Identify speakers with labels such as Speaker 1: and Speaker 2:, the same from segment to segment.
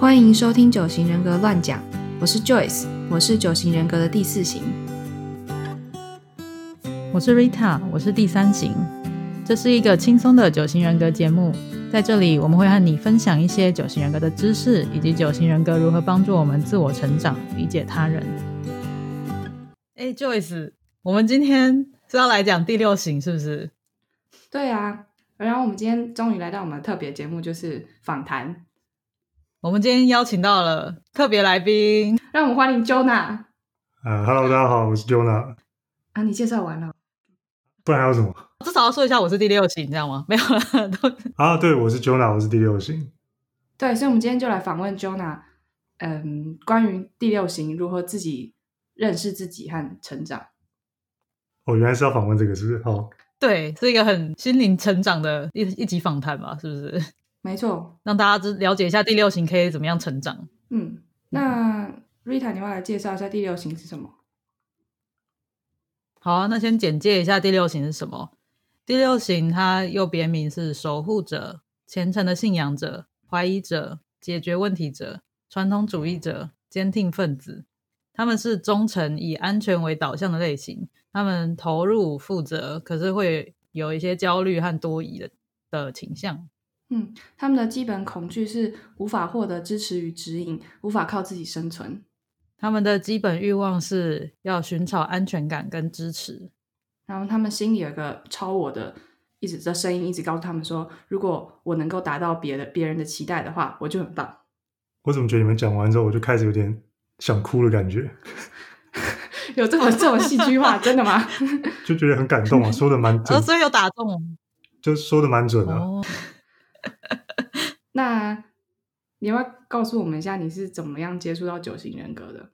Speaker 1: 欢迎收听九型人格乱讲，我是 Joyce，我是九型人格的第四型。
Speaker 2: 我是 Rita，我是第三型。这是一个轻松的九型人格节目，在这里我们会和你分享一些九型人格的知识，以及九型人格如何帮助我们自我成长、理解他人。哎，Joyce，我们今天是要来讲第六型，是不是？
Speaker 1: 对啊，然后我们今天终于来到我们的特别节目，就是访谈。
Speaker 2: 我们今天邀请到了特别来宾，
Speaker 1: 让我们欢迎 Jonah。
Speaker 3: 啊，Hello，大家好，我是 Jonah。
Speaker 1: 啊，你介绍完了，
Speaker 3: 不然还有什么？
Speaker 2: 至少要说一下我是第六型，知道吗？没有了，都
Speaker 3: 啊，对，我是 Jonah，我是第六型。
Speaker 1: 对，所以，我们今天就来访问 Jonah，嗯，关于第六型如何自己认识自己和成长。
Speaker 3: 哦，原来是要访问这个，是不是？好，
Speaker 2: 对，是一个很心灵成长的一一集访谈吧，是不是？
Speaker 1: 没错，
Speaker 2: 让大家知了解一下第六型可以怎么样成长。
Speaker 1: 嗯，那 Rita，你要来介绍一下第六型是什么？
Speaker 2: 好啊，那先简介一下第六型是什么。第六型它又别名是守护者、虔诚的信仰者、怀疑者、解决问题者、传统主义者、坚定分子。他们是忠诚、以安全为导向的类型。他们投入、负责，可是会有一些焦虑和多疑的的倾向。
Speaker 1: 嗯，他们的基本恐惧是无法获得支持与指引，无法靠自己生存。
Speaker 2: 他们的基本欲望是要寻找安全感跟支持。
Speaker 1: 然后他们心里有个超我的，一直的声音一直告诉他们说：如果我能够达到别的别人的期待的话，我就很棒。
Speaker 3: 我怎么觉得你们讲完之后，我就开始有点想哭的感觉？
Speaker 1: 有这么这么戏剧化，真的吗？
Speaker 3: 就觉得很感动啊，说的蛮准，
Speaker 2: 所以有打动，
Speaker 3: 就说的蛮准的。
Speaker 1: 那你要不要告诉我们一下，你是怎么样接触到九型人格的？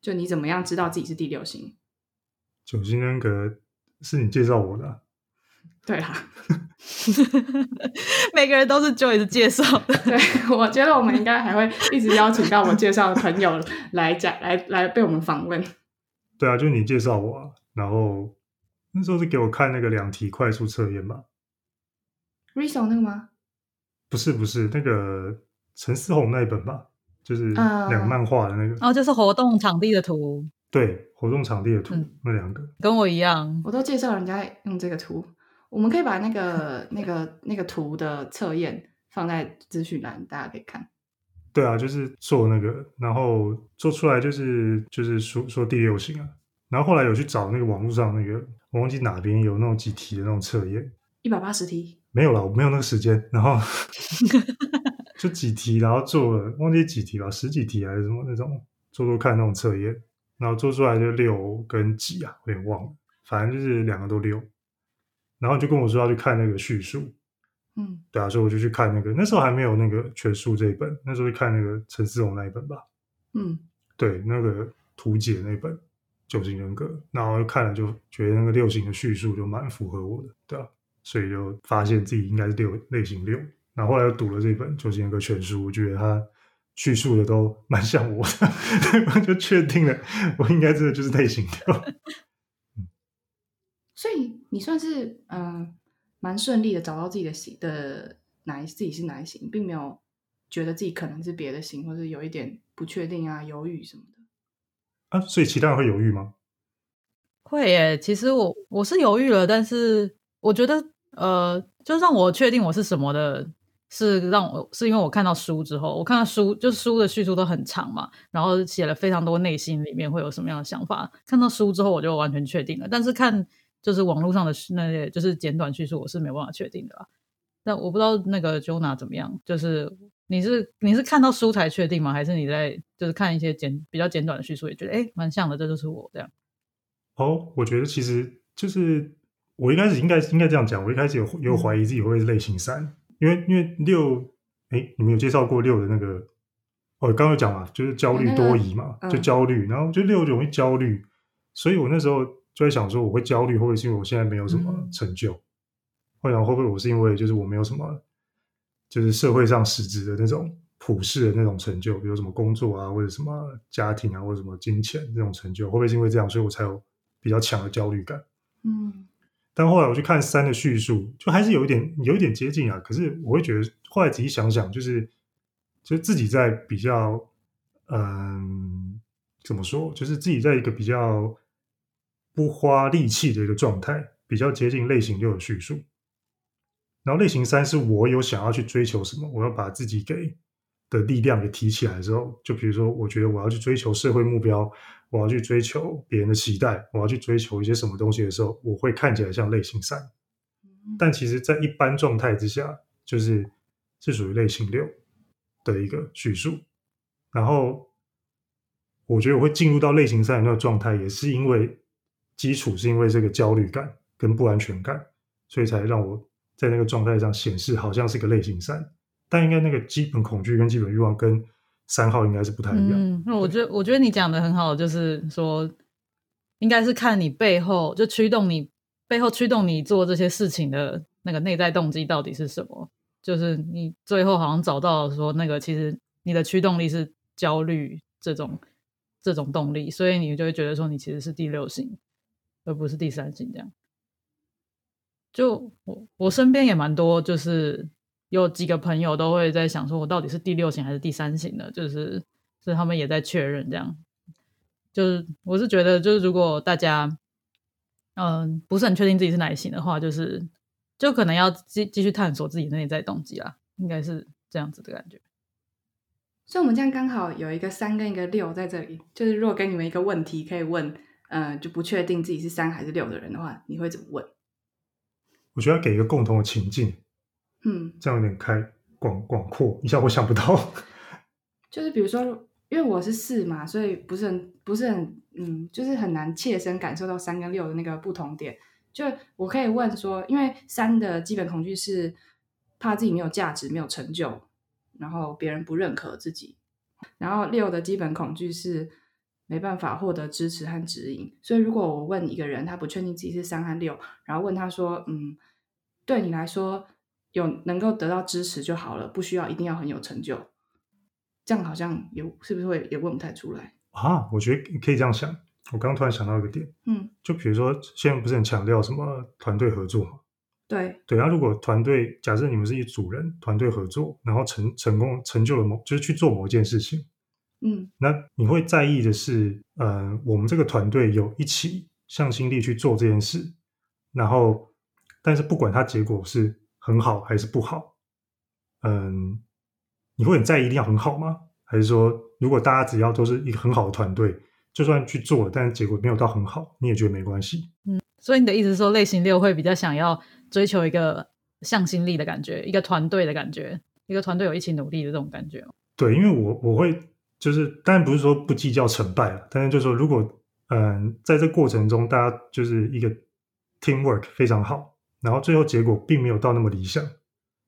Speaker 1: 就你怎么样知道自己是第六型？
Speaker 3: 九型人格是你介绍我的？
Speaker 1: 对啦，
Speaker 2: 每个人都是 Joy 的介绍。
Speaker 1: 对，我觉得我们应该还会一直邀请到我介绍的朋友来讲，来来被我们访问。
Speaker 3: 对啊，就是你介绍我，然后那时候是给我看那个两题快速测验吧
Speaker 1: r i s o 那个吗？
Speaker 3: 不是不是那个陈思宏那一本吧，就是两个漫画的那个
Speaker 2: 哦，就是活动场地的图，
Speaker 3: 对，活动场地的图那两个，
Speaker 2: 跟我一样，
Speaker 1: 我都介绍人家用这个图，我们可以把那个那个那个图的测验放在资讯栏，大家可以看。
Speaker 3: 对啊，就是做那个，然后做出来就是就是说说第六型啊，然后后来有去找那个网络上那个，我忘记哪边有那种几题的那种测验，
Speaker 1: 一百八十题。
Speaker 3: 没有了，我没有那个时间。然后 就几题，然后做了忘记几题了，十几题还是什么那种，做做看那种测验，然后做出来就六跟几啊，有点忘了，反正就是两个都六。然后就跟我说要去看那个叙述，
Speaker 1: 嗯，
Speaker 3: 对啊，所以我就去看那个，那时候还没有那个全书这一本，那时候去看那个陈思宏那一本吧，
Speaker 1: 嗯，
Speaker 3: 对，那个图解那本九型人格，然后看了就觉得那个六型的叙述就蛮符合我的，对啊。所以就发现自己应该是六类型六，然后后来又读了这本九型人格全书，我觉得他叙述的都蛮像我的，就确定了我应该真的就是类型六。
Speaker 1: 所以你算是嗯蛮顺利的找到自己的型的哪一自己是哪一型，并没有觉得自己可能是别的型，或者有一点不确定啊、犹豫什么的
Speaker 3: 啊。所以其他人会犹豫吗？
Speaker 2: 会耶，其实我我是犹豫了，但是我觉得。呃，就让我确定我是什么的，是让我是因为我看到书之后，我看到书，就书的叙述都很长嘛，然后写了非常多内心里面会有什么样的想法。看到书之后，我就完全确定了。但是看就是网络上的那些就是简短叙述，我是没办法确定的啦。但我不知道那个 Jona 怎么样，就是你是你是看到书才确定吗？还是你在就是看一些简比较简短的叙述，也觉得哎蛮像的，这就是我这样。
Speaker 3: 哦，我觉得其实就是。我一开始应该应该这样讲，我一开始有有怀疑自己会不会是类型三，因为因为六，哎，你们有介绍过六的那个，哦，刚刚讲嘛，就是焦虑多疑嘛，就焦虑，然后就六容易焦虑，所以我那时候就在想说，我会焦虑，会不会是因为我现在没有什么成就？会想会不会我是因为就是我没有什么，就是社会上实质的那种普世的那种成就，比如什么工作啊，或者什么家庭啊，或者什么金钱这种成就，会不会是因为这样，所以我才有比较强的焦虑感？
Speaker 1: 嗯。
Speaker 3: 但后来我去看三的叙述，就还是有一点有一点接近啊。可是我会觉得，后来仔细想想，就是就自己在比较，嗯，怎么说？就是自己在一个比较不花力气的一个状态，比较接近类型六的叙述。然后类型三是我有想要去追求什么，我要把自己给的力量给提起来之后，就比如说，我觉得我要去追求社会目标，我要去追求别人的期待，我要去追求一些什么东西的时候，我会看起来像类型三。但其实，在一般状态之下，就是是属于类型六的一个叙述。然后，我觉得我会进入到类型三的那个状态，也是因为基础是因为这个焦虑感跟不安全感，所以才让我在那个状态上显示好像是个类型三。但应该那个基本恐惧跟基本欲望跟三号应该是不太一样。
Speaker 2: 嗯，那我觉得我觉得你讲的很好，就是说，应该是看你背后就驱动你。背后驱动你做这些事情的那个内在动机到底是什么？就是你最后好像找到说，那个其实你的驱动力是焦虑这种这种动力，所以你就会觉得说，你其实是第六型，而不是第三型。这样，就我我身边也蛮多，就是有几个朋友都会在想说，我到底是第六型还是第三型的？就是是他们也在确认这样。就是我是觉得，就是如果大家。嗯，不是很确定自己是哪一型的话，就是就可能要继继续探索自己的内在动机啦，应该是这样子的感觉。
Speaker 1: 所以，我们这样刚好有一个三跟一个六在这里。就是如果给你们一个问题，可以问，嗯，就不确定自己是三还是六的人的话，你会怎么问？
Speaker 3: 我觉得要给一个共同的情境，
Speaker 1: 嗯，
Speaker 3: 这样有点开广广阔，一下我想不到。
Speaker 1: 就是比如说。因为我是四嘛，所以不是很不是很嗯，就是很难切身感受到三跟六的那个不同点。就我可以问说，因为三的基本恐惧是怕自己没有价值、没有成就，然后别人不认可自己；然后六的基本恐惧是没办法获得支持和指引。所以如果我问一个人，他不确定自己是三和六，然后问他说：“嗯，对你来说有能够得到支持就好了，不需要一定要很有成就。”这样好像也是不是会也问不太出来
Speaker 3: 啊？我觉得可以这样想。我刚突然想到一个点，
Speaker 1: 嗯，
Speaker 3: 就比如说现在不是很强调什么团队合作嘛？
Speaker 1: 对
Speaker 3: 对。啊如果团队假设你们是一组人，团队合作，然后成成功成就了某就是去做某一件事情，
Speaker 1: 嗯，
Speaker 3: 那你会在意的是，呃，我们这个团队有一起向心力去做这件事，然后但是不管它结果是很好还是不好，嗯。你会很在意一定要很好吗？还是说，如果大家只要都是一个很好的团队，就算去做了，但是结果没有到很好，你也觉得没关系？
Speaker 2: 嗯，所以你的意思是说，类型六会比较想要追求一个向心力的感觉，一个团队的感觉，一个团队有一起努力的这种感觉
Speaker 3: 对，因为我我会就是，当然不是说不计较成败了，但是就是说，如果嗯，在这过程中大家就是一个 teamwork 非常好，然后最后结果并没有到那么理想，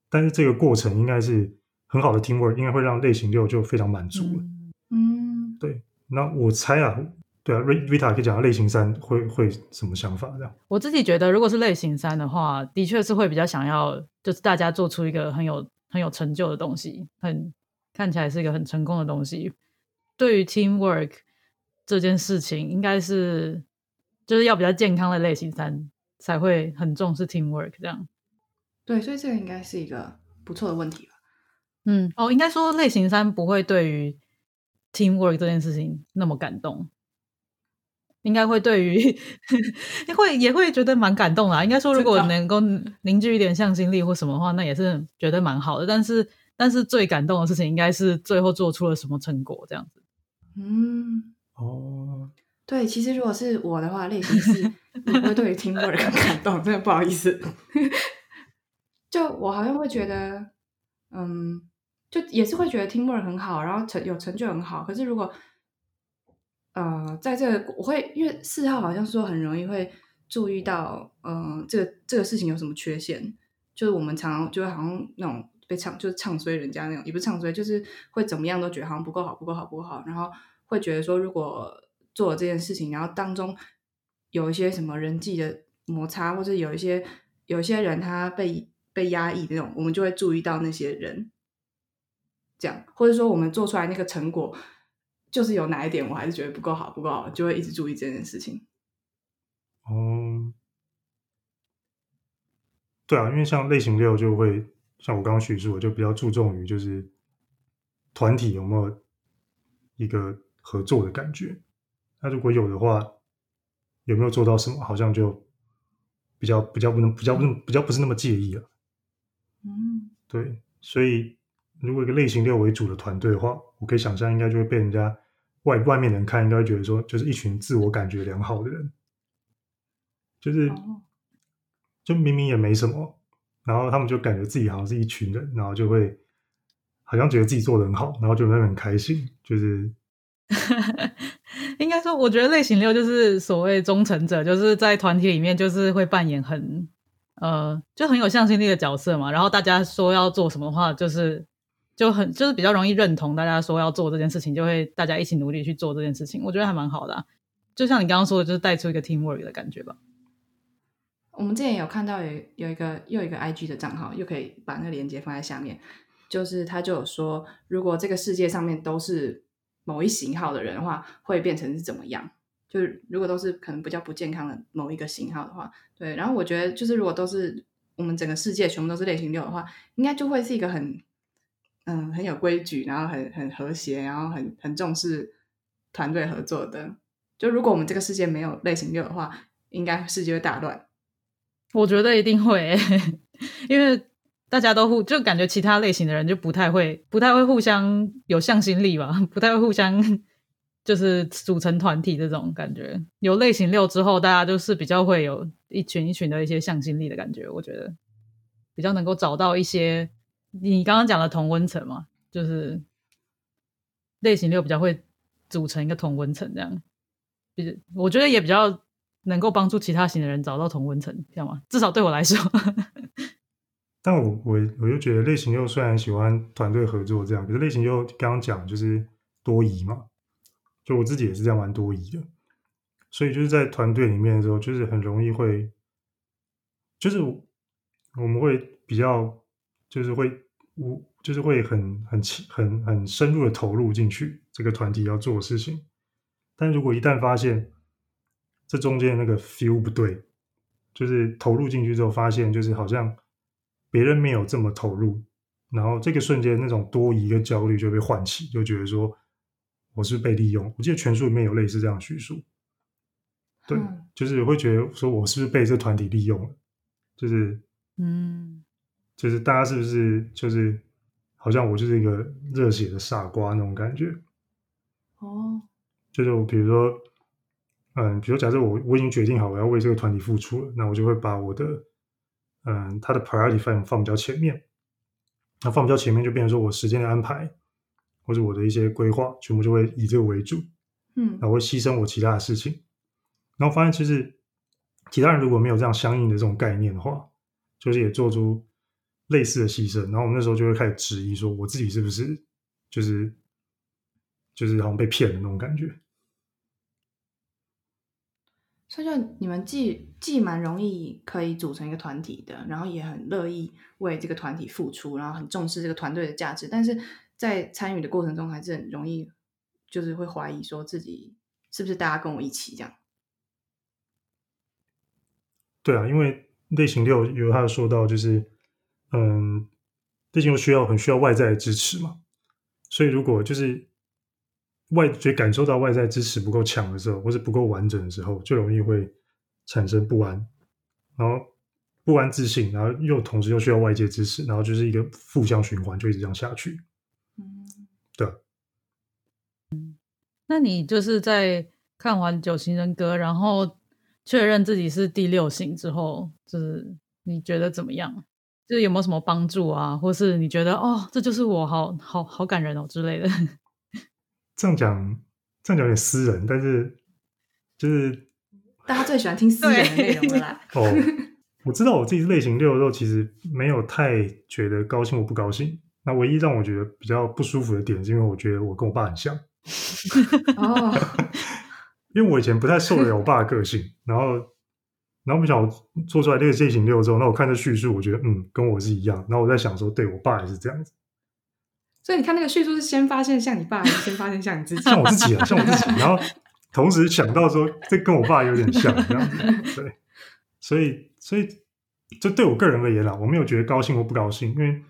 Speaker 3: 但是这个过程应该是。很好的 teamwork 应该会让类型六就非常满足了。
Speaker 1: 嗯，
Speaker 3: 对。那我猜啊，对啊，Rita 可以讲类型三会会什么想法？这样，
Speaker 2: 我自己觉得，如果是类型三的话，的确是会比较想要，就是大家做出一个很有很有成就的东西，很看起来是一个很成功的东西。对于 teamwork 这件事情，应该是就是要比较健康的类型三才会很重视 teamwork 这样。
Speaker 1: 对，所以这个应该是一个不错的问题。
Speaker 2: 嗯，哦，应该说类型三不会对于 teamwork 这件事情那么感动，应该会对于 会也会觉得蛮感动啦。应该说，如果能够凝聚一点向心力或什么的话，那也是觉得蛮好的。但是，但是最感动的事情应该是最后做出了什么成果这样子。
Speaker 1: 嗯，
Speaker 3: 哦，
Speaker 1: 对，其实如果是我的话，类型四不会对于听末人感动，真的不好意思。就我好像会觉得，嗯。就也是会觉得 teamwork 很好，然后成有成就很好。可是如果呃，在这个我会因为四号好像说很容易会注意到，嗯，这个这个事情有什么缺陷，就是我们常常就会好像那种被唱就是唱衰人家那种，也不是唱衰，就是会怎么样都觉得好像不够好，不够好，不够好，然后会觉得说如果做这件事情，然后当中有一些什么人际的摩擦，或者有一些有些人他被被压抑那种，我们就会注意到那些人。这样，或者说我们做出来那个成果，就是有哪一点我还是觉得不够好，不够好，就会一直注意这件事情。
Speaker 3: 哦，对啊，因为像类型六就会像我刚刚叙述，我就比较注重于就是团体有没有一个合作的感觉。那如果有的话，有没有做到什么？好像就比较比较不能比较不能比较不是那么介意了。
Speaker 1: 嗯，
Speaker 3: 对，所以如果一个类型六为主的团队的话，我可以想象应该就会被人家外外面人看，应该会觉得说，就是一群自我感觉良好的人，就是
Speaker 1: 哦
Speaker 3: 就明明也没什么，然后他们就感觉自己好像是一群人，然后就会好像觉得自己做的很好，然后就会很开心，就是
Speaker 2: 应该说，我觉得类型六就是所谓忠诚者，就是在团体里面就是会扮演很呃就很有向心力的角色嘛。然后大家说要做什么的话，就是就很就是比较容易认同大家说要做这件事情，就会大家一起努力去做这件事情。我觉得还蛮好的、啊，就像你刚刚说的，就是带出一个 teamwork 的感觉吧。
Speaker 1: 我们之前有看到有有一个又一个 IG 的账号，又可以把那个链接放在下面。就是他就有说，如果这个世界上面都是某一型号的人的话，会变成是怎么样？就是如果都是可能比较不健康的某一个型号的话，对。然后我觉得，就是如果都是我们整个世界全部都是类型六的话，应该就会是一个很嗯很有规矩，然后很很和谐，然后很很重视团队合作的。就如果我们这个世界没有类型六的话，应该世界会大乱。
Speaker 2: 我觉得一定会、因为大家都互就感觉其他类型的人就不太会，不太会互相有向心力吧，不太会互相 就是组成团体这种感觉。有类型六之后，大家就是比较会有一群一群的一些向心力的感觉。我觉得比较能够找到一些你刚刚讲的同温层嘛，就是类型六比较会组成一个同温层这样。比我觉得也比较能够帮助其他型的人找到同温层，这样吗？至少对我来说，
Speaker 3: 但我我我就觉得类型又虽然喜欢团队合作这样，可是类型又刚刚讲就是多疑嘛，就我自己也是这样蛮多疑的，所以就是在团队里面的时候，就是很容易会，就是我们会比较就是会我就是会很很很很深入的投入进去这个团体要做的事情，但如果一旦发现这中间那个 feel 不对，就是投入进去之后发现就是好像。别人没有这么投入，然后这个瞬间那种多疑跟焦虑就被唤起，就觉得说我是被利用。我记得全书里面有类似这样叙述，对，
Speaker 1: 嗯
Speaker 3: 就是会觉得说我是不是被这团体利用了，就是
Speaker 2: 嗯，
Speaker 3: 就是大家是不是就是好像我就是一个热血的傻瓜那种感觉。
Speaker 1: 哦，
Speaker 3: 就是我比如说，嗯，比如假设我我已经决定好我要为这个团体付出了，那我就会把我的嗯，它的 priority 放放比较前面，那放比较前面就变成说我时间的安排或者我的一些规划，全部就会以这个为主，
Speaker 1: 嗯。
Speaker 3: 然后会牺牲我其他的事情，然后发现其实其他人如果没有这样相应的这种概念的话，就是也做出类似的牺牲，然后我们那时候就会开始质疑说我自己是不是就是就是好像被骗的那种感觉。
Speaker 1: 所以就你们既既蛮容易可以组成一个团体的，然后也很乐意为这个团体付出，然后很重视这个团队的价值，但是在参与的过程中还是很容易，就是会怀疑说自己是不是大家跟我一起这样。
Speaker 3: 对啊，因为类型六有他说到，就是嗯，类型六需要很需要外在的支持嘛，所以如果就是外觉得感受到外在支持不够强的时候，或是不够完整的时候，就容易会产生不安，然后不安自信，然后又同时又需要外界支持，然后就是一个负向循环，就一直这样下去。
Speaker 1: 嗯，
Speaker 3: 对嗯，
Speaker 2: 那你就是在看完《九型人格》，然后确认自己是第六型之后，就是你觉得怎么样？就是有没有什么帮助啊，或是你觉得哦，这就是我，好好好感人哦之类的？
Speaker 3: 这样讲这样讲有点私人，但是就是
Speaker 1: 大家最喜欢听私人的内容了啦。
Speaker 3: 哦，我知道我自己是类型六的时候，其实没有太觉得高兴或不高兴。那唯一让我觉得比较不舒服的点，是因为我觉得我跟我爸很像，
Speaker 1: 哦，
Speaker 3: 因为我以前不太受得了我爸的个性，然后，然后不想我做出来这个类型六之后，那我看这叙述，我觉得嗯，跟我是一样。然后我在想说，对我爸也是这样子，
Speaker 1: 所以你看那个叙述是先发现像你爸，还是先发现像你自己？
Speaker 3: 像我自己啊，像我自己，然后同时想到说，这跟我爸有点像这样子，对，所以，所以，这对我个人而言啦，我没有觉得高兴或不高兴，因为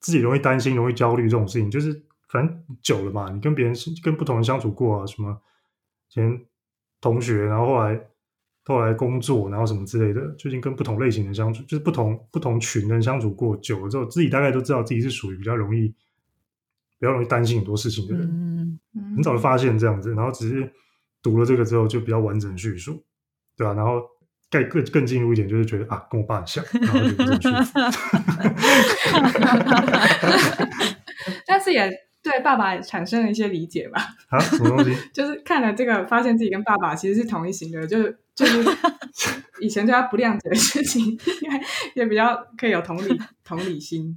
Speaker 3: 自己容易担心、容易焦虑这种事情，就是反正久了嘛，你跟别人跟不同人相处过啊，什么前同学，然后后来后来工作，然后什么之类的，最近跟不同类型的相处，就是不同不同群的人相处过久了之后，自己大概都知道自己是属于比较容易比较容易担心很多事情的人，
Speaker 2: 嗯，
Speaker 1: 嗯
Speaker 3: 很早就发现这样子，然后只是读了这个之后就比较完整的叙述，对吧、然后更更更进入一点，就是觉得啊，跟我爸很像，然后就不是很舒服。
Speaker 1: 但是也对爸爸产生了一些理解吧，
Speaker 3: 啊，什么东西？
Speaker 1: 就是看了这个，发现自己跟爸爸其实是同一型的，就是就是以前对他不谅解的事情，应该也比较可以有同理同理心。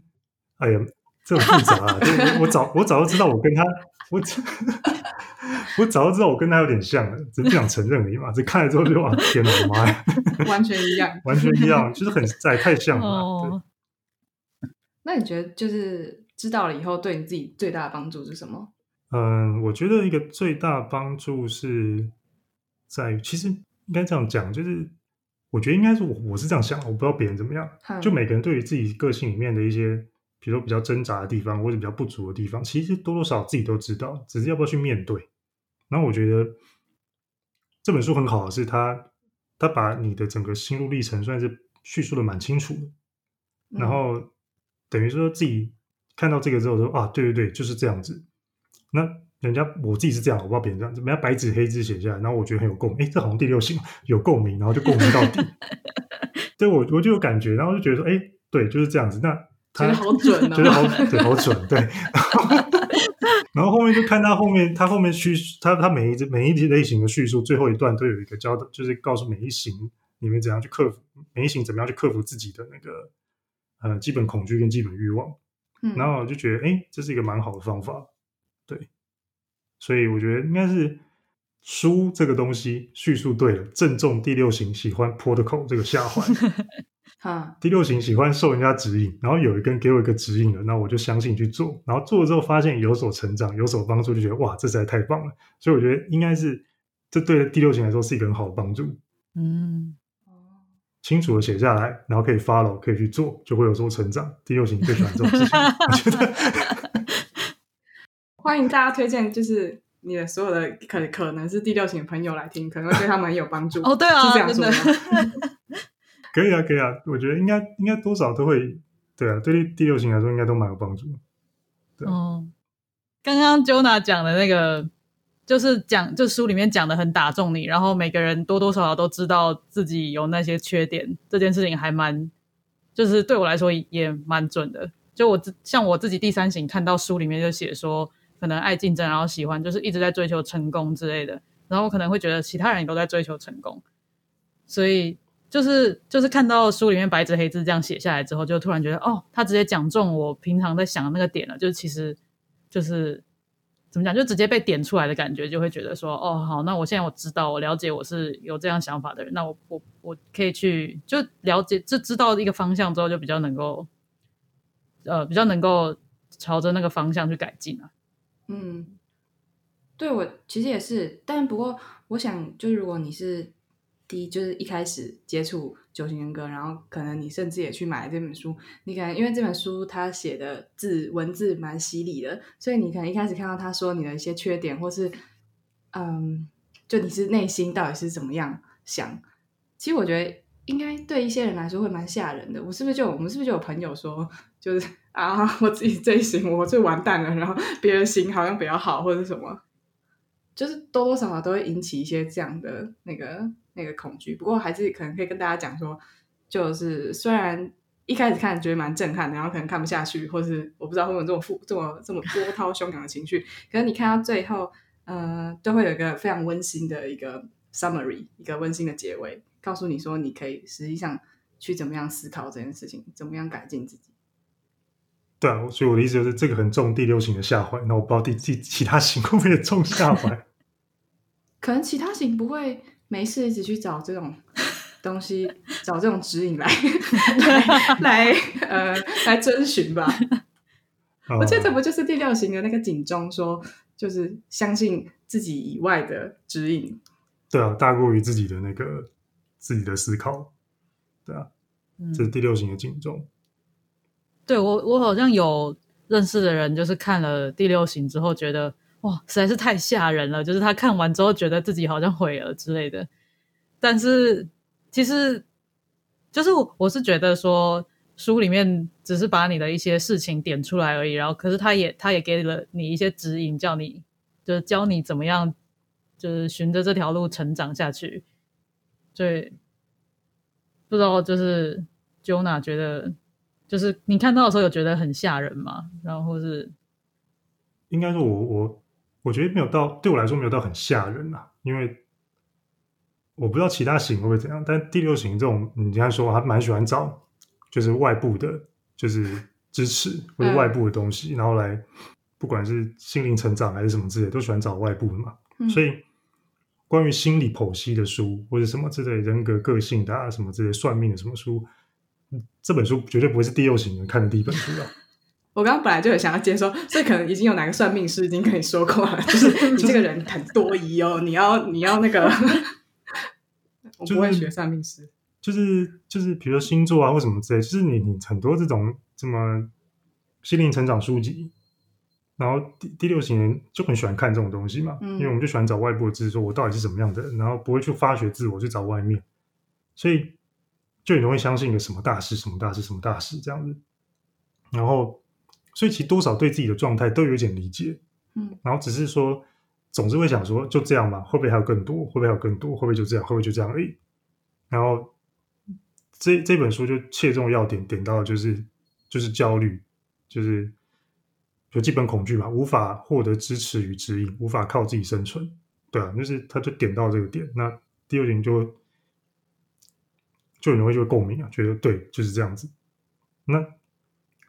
Speaker 3: 哎呀，这很复杂啊！就我我早我早就知道我跟他，我早 我早就知道我跟他有点像了，只是不想承认而已嘛。这看了之后就哇，天哪，我妈呀，
Speaker 1: 完全一样。
Speaker 3: 完全一样，就是很在太像了啊。
Speaker 2: 哦，
Speaker 1: 那你觉得就是知道了以后，对你自己最大的帮助是什么？
Speaker 3: 嗯，我觉得一个最大帮助是在于，其实应该这样讲，就是我觉得应该是我我是这样想，我不知道别人怎么样。
Speaker 1: 哼
Speaker 3: 就每个人对于自己个性里面的一些，比如说比较挣扎的地方，或者比较不足的地方，其实多多少少自己都知道，只是要不要去面对。然后我觉得这本书很好的是它，它把你的整个心路历程算是叙述的蛮清楚的，
Speaker 1: 嗯
Speaker 3: 然后等于说自己看到这个之后说啊，对对对，就是这样子。那人家我自己是这样，我不知道别人这样子，人家白纸黑字写下来，然后我觉得很有共鸣，哎，这好像第六性有共鸣，然后就共鸣到底。对我我就有感觉，然后就觉得说，哎，对，就是这样子。那他
Speaker 1: 觉得好准哦
Speaker 3: 觉得好对，好准，对。然后后面就看他后面，他后面叙他他每一每一类型的叙述，最后一段都有一个教的，就是告诉每一型你们怎样去克服，每一型怎么样去克服自己的那个呃基本恐惧跟基本欲望。
Speaker 1: 嗯
Speaker 3: 然后我就觉得，哎，这是一个蛮好的方法，对。所以我觉得应该是书这个东西叙述对了，正中第六型喜欢 protocol 这个下怀。
Speaker 1: 哈，
Speaker 3: 第六型喜欢受人家指引，然后有一个人给我一个指引了，那我就相信去做，然后做了之后发现有所成长，有所帮助，就觉得哇，这实在太棒了。所以我觉得应该是这对第六型来说是一个很好的帮助，
Speaker 2: 嗯，
Speaker 3: 清楚的写下来，然后可以 follow，可以去做，就会有所成长。第六型最喜欢这种事情，我觉得
Speaker 1: 欢迎大家推荐，就是你的所有的可可能是第六型的朋友来听，可能会对他们很有帮助。
Speaker 2: 哦，对啊，
Speaker 1: 是这样说
Speaker 2: 的？
Speaker 3: 可以啊，可以啊，我觉得应该应该多少都会，对啊，对第六型来说应该都蛮有帮助的。对
Speaker 2: 哦，刚刚 Jonah 讲的那个，就是讲，就书里面讲的很打中你，然后每个人多多少少都知道自己有那些缺点，这件事情还蛮，就是对我来说也蛮准的。就我像我自己第三型看到书里面就写说，可能爱竞争，然后喜欢就是一直在追求成功之类的，然后可能会觉得其他人也都在追求成功，所以就是就是看到书里面白纸黑字这样写下来之后，就突然觉得哦，他直接讲中我平常在想的那个点了，就是其实就是怎么讲，就直接被点出来的感觉，就会觉得说哦，好，那我现在我知道，我了解我是有这样想法的人，那我我我可以去就了解，就知道一个方向之后，就比较能够呃比较能够朝着那个方向去改进啊。
Speaker 1: 嗯，对我其实也是，但不过我想，就是如果你是第一，就是一开始接触九型人格，然后可能你甚至也去买这本书，你可能因为这本书他写的字文字蛮犀利的，所以你可能一开始看到他说你的一些缺点，或是嗯，就你是内心到底是怎么样想，其实我觉得。应该对一些人来说会蛮吓人的。我是不是就我们是不是就有朋友说，就是啊，我自己这一型我最完蛋了，然后别人型好像比较好，或者什么，就是多多少少都会引起一些这样的那个那个恐惧。不过还是可能可以跟大家讲说，就是虽然一开始看觉得蛮震撼的，然后可能看不下去，或是我不知道会有这种负这么这么波涛汹涌的情绪，可是你看到最后，呃，都会有一个非常温馨的一个 summary，一个温馨的结尾。告诉你说，你可以实际上去怎么样思考这件事情，怎么样改进自己。
Speaker 3: 对啊，所以我的意思就是，这个很重第六型的下怀，那我不知道第第其他型会不会也重下怀。
Speaker 1: 可能其他型不会没事一直去找这种 东西，找这种指引来来 来呃来遵循吧。
Speaker 3: 哦
Speaker 1: 我记得这不就是第六型的那个警钟说，就是相信自己以外的指引。
Speaker 3: 对啊，大过于自己的那个自己的思考，对啊，
Speaker 2: 嗯
Speaker 3: 这是第六型的警钟。
Speaker 2: 对我，我好像有认识的人就是看了第六型之后，觉得哇，实在是太吓人了，就是他看完之后觉得自己好像毁了之类的。但是其实，就是我是觉得说，书里面只是把你的一些事情点出来而已，然后可是他也他也给了你一些指引，叫你就是教你怎么样，就是循着这条路成长下去。对，不知道就是 Jona 觉得。就是你看到的时候有觉得很吓人吗？然后是
Speaker 3: 应该说，我我觉得没有到，对我来说没有到很吓人啊。因为我不知道其他型会不会怎样，但第六型这种，你刚才说他蛮喜欢找就是外部的，就是支持或者外部的东西，然后来不管是心灵成长还是什么之类，都喜欢找外部的嘛。所以关于心理剖析的书或者什么之类人格个性的啊，什么之类算命的什么书。这本书绝对不会是第六型人看的第一本书啊！
Speaker 1: 我刚刚本来就很想要接收，所以可能已经有哪个算命师已经跟你说过了，就是你这个人很多疑哦，你要你要那个，我不会学算命师，
Speaker 3: 就是就是比如说星座啊或什么之类，就是你你很多这种这么心灵成长书籍，然后第第六型人就很喜欢看这种东西嘛，因为我们就喜欢找外部的知识，说我到底是什么样的人，然后不会去发掘自我，去找外面，所以。就很容易相信一个什么大事、什么大事、什么大事这样子，然后，所以其实多少对自己的状态都有一点理解，
Speaker 1: 嗯，
Speaker 3: 然后只是说，总是会想说，就这样嘛？会不会还有更多？会不会还有更多？会不会就这样？会不会就这样而已？然后，这这本书就切中要点，点到就是就是焦虑，就是就基本恐惧嘛，无法获得支持与指引，无法靠自己生存，对啊，就是他就点到这个点，那第二点就。就很容易就会共鸣啊，觉得对就是这样子。那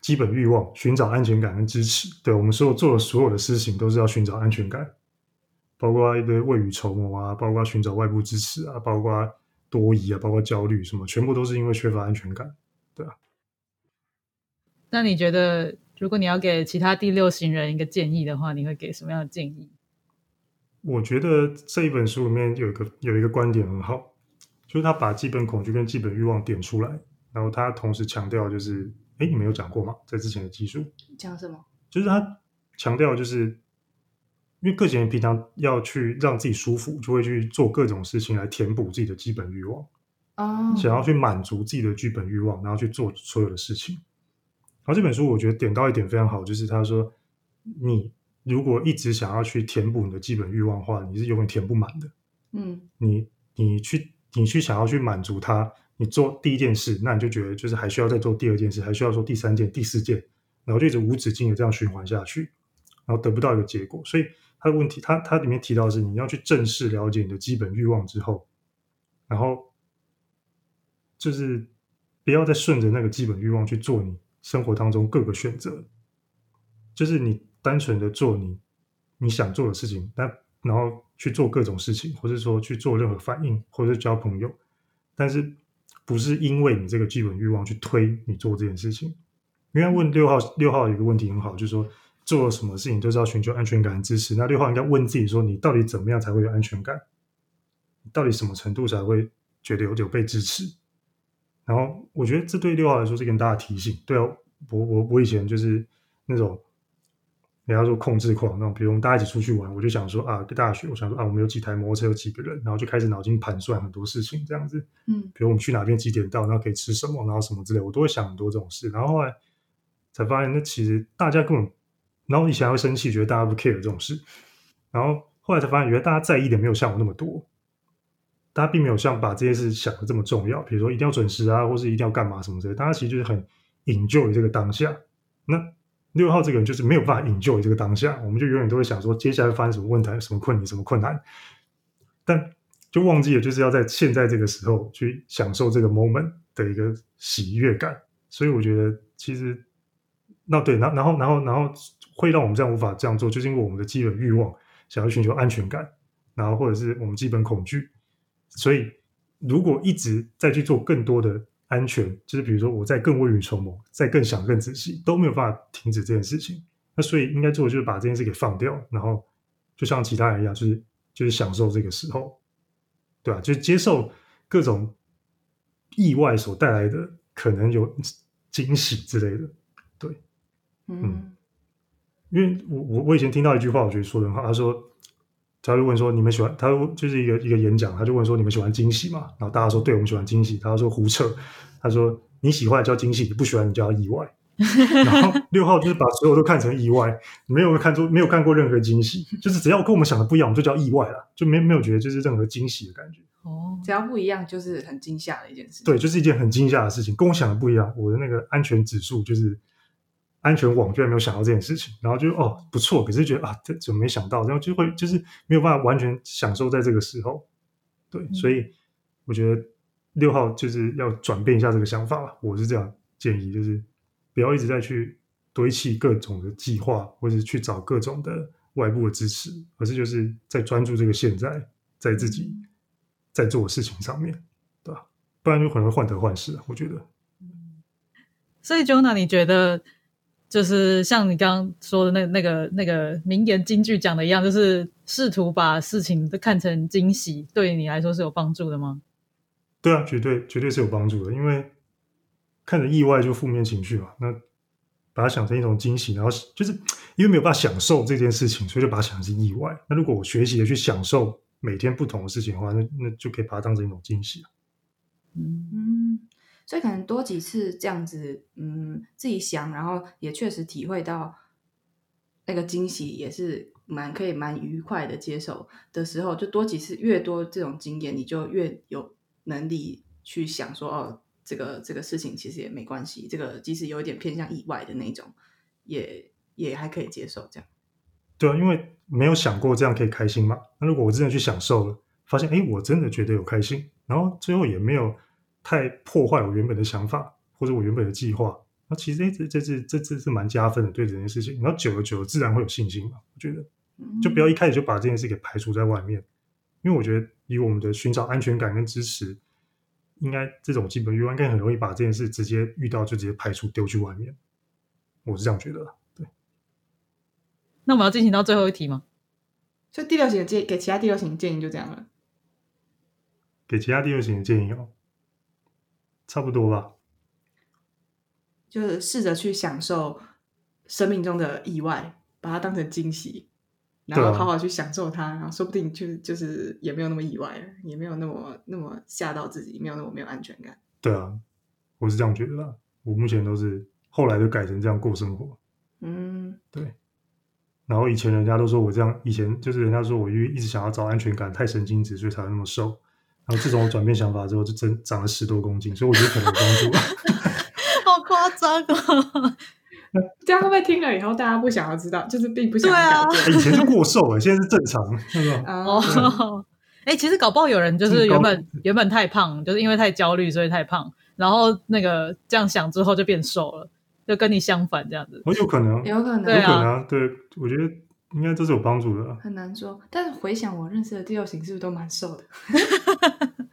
Speaker 3: 基本欲望，寻找安全感跟支持，对我们所有做的所有的事情，都是要寻找安全感，包括一堆未雨绸缪啊，包括寻找外部支持啊，包括多疑啊，包括焦虑什么，全部都是因为缺乏安全感，对啊。
Speaker 2: 那你觉得，如果你要给其他第六型人一个建议的话，你会给什么样的建议？
Speaker 3: 我觉得这一本书里面有一个有一个观点很好。就是他把基本恐惧跟基本欲望点出来，然后他同时强调，就是哎，你没有讲过吗？在之前的技术
Speaker 1: 讲什么？
Speaker 3: 就是他强调，就是因为个人平常要去让自己舒服，就会去做各种事情来填补自己的基本欲望
Speaker 1: 哦，
Speaker 3: 想要去满足自己的基本欲望，然后去做所有的事情。然后这本书我觉得点到一点非常好，就是他说，你如果一直想要去填补你的基本欲望的话，你是永远填不满的。
Speaker 1: 嗯，
Speaker 3: 你你去。你去想要去满足他，你做第一件事，那你就觉得就是还需要再做第二件事，还需要做第三件、第四件，然后就一直无止境的这样循环下去，然后得不到一个结果。所以他的问题，他他里面提到的是你要去正式了解你的基本欲望之后，然后就是不要再顺着那个基本欲望去做你生活当中各个选择，就是你单纯的做你你想做的事情，但然后。去做各种事情，或者说去做任何反应，或者是交朋友，但是不是因为你这个基本欲望去推你做这件事情。因为问六号，六号有一个问题很好，就是说做什么事情都是要寻求安全感支持。那六号应该问自己说：你到底怎么样才会有安全感？到底什么程度才会觉得有有被支持？然后我觉得这对六号来说是跟大家提醒。对啊，我我我以前就是那种。人家说控制狂那种，比如我们大家一起出去玩，我就想说啊，大学，我想说啊，我们有几台摩托车，有几个人，然后就开始脑筋盘算很多事情，这样子。
Speaker 1: 嗯，
Speaker 3: 比如我们去哪边几点到，然后可以吃什么，然后什么之类，我都会想很多这种事。然后后来才发现，那其实大家根本，然后以前还会生气，觉得大家不 care 这种事。然后后来才发现，原来大家在意的没有像我那么多，大家并没有像把这件事想的这么重要。比如说一定要准时啊，或是一定要干嘛什么之类，大家其实就是很引咎于这个当下。那。六号这个人就是没有办法引救这个当下，我们就永远都会想说接下来发生什么问题、什么困难、什么困难，但就忘记了就是要在现在这个时候去享受这个 moment 的一个喜悦感。所以我觉得其实那对，然然后然后然后会让我们这样无法这样做，就是因为我们的基本欲望想要寻求安全感，然后或者是我们基本恐惧，所以如果一直再去做更多的。安全就是，比如说我在更未雨绸缪，在更想更仔细，都没有办法停止这件事情。那所以应该做的就是把这件事给放掉，然后就像其他人一样，就是就是享受这个时候，对吧？就是接受各种意外所带来的可能有惊喜之类的。对，
Speaker 1: 嗯，
Speaker 3: 因为我我我以前听到一句话，我觉得说的很好，他说。他就问说：“你们喜欢？”他就是一个一个演讲，他就问说：“你们喜欢惊喜吗？”然后大家说：“对，我们喜欢惊喜。”他说：“胡扯。”他说：“你喜欢叫惊喜，你不喜欢你叫意外。”然后六号就是把所有都看成意外，没有看出没有看过任何惊喜，就是只要跟我们想的不一样，我们就叫意外了，就没没有觉得就是任何惊喜的感觉。
Speaker 2: 哦，
Speaker 1: 只要不一样，就是很惊吓的一件事。
Speaker 3: 对，就是一件很惊吓的事情，跟我想的不一样。我的那个安全指数就是安全网，居然没有想到这件事情，然后就哦不错，可是觉得啊这怎么没想到，然后就会就是没有办法完全享受在这个时候。对，所以我觉得六号就是要转变一下这个想法了。我是这样建议，就是不要一直在去堆砌各种的计划，或者去找各种的外部的支持，而是就是在专注这个现在，在自己在做的事情上面，对吧？不然就可能会患得患失。我觉得。
Speaker 2: 所以，Jonah，你觉得就是像你刚刚说的那那个那个名言金句讲的一样，就是试图把事情都看成惊喜，对你来说是有帮助的吗？
Speaker 3: 对啊，绝对绝对是有帮助的，因为看着意外就负面情绪嘛，那把它想成一种惊喜，然后就是因为没有办法享受这件事情，所以就把它想成意外。那如果我学习的去享受每天不同的事情的话，那那就可以把它当成一种惊喜
Speaker 2: 嗯，
Speaker 1: 所以可能多几次这样子，嗯，自己想，然后也确实体会到那个惊喜，也是蛮可以蛮愉快的接受的时候，就多几次，越多这种经验，你就越有能力去想说，哦，这个这个事情其实也没关系，这个即使有一点偏向意外的那种，也也还可以接受这样。
Speaker 3: 对啊，因为没有想过这样可以开心嘛。那如果我真的去享受了，发现哎，我真的觉得有开心，然后最后也没有太破坏我原本的想法或者我原本的计划，那其实哎，这这这这这是蛮加分的，对这件事情。然后久了久了，自然会有信心嘛。我觉得，就不要一开始就把这件事给排除在外面，因为我觉得以我们的寻找安全感跟支持，应该这种基本欲望应该很容易把这件事直接遇到就直接排除丢去外面。我是这样觉得啦。对，
Speaker 2: 那我们要进行到最后一题吗？
Speaker 1: 所以第六型的建给其他第六型的建议就这样了。
Speaker 3: 给其他第六型的建议哦，差不多吧。
Speaker 1: 就是试着去享受生命中的意外，把它当成惊喜，然后好好去享受它，然后说不定就就是也没有那么意外了，也没有那么那么吓到自己，没有那么没有安全感。
Speaker 3: 对啊，我是这样觉得啦。我目前都是后来就改成这样过生活。
Speaker 1: 嗯，
Speaker 3: 对，然后以前人家都说我这样，以前就是人家说我因为一直想要找安全感，太神经质，所以才会那么瘦。然后自从我转变想法之后，就真长了十多公斤，所以我觉得可能有帮助。
Speaker 2: 好夸张哦！
Speaker 1: 这样会不会听了以后大家不想要知道，就是并不想
Speaker 2: 对啊
Speaker 1: 改变？
Speaker 3: 哎以前是过瘦哎，现在是正常，是吧？
Speaker 1: 啊
Speaker 2: 哦，哎、其实搞不好有人就是原本原本太胖，就是因为太焦虑，所以太胖，然后那个这样想之后就变瘦了，就跟你相反这样子。
Speaker 3: 我有可能，有
Speaker 1: 有可能，
Speaker 2: 对啊
Speaker 3: 可能啊。对，我觉得应该都是有帮助的啊。
Speaker 1: 很难说。但是回想我认识的第六型，是不是都蛮瘦的？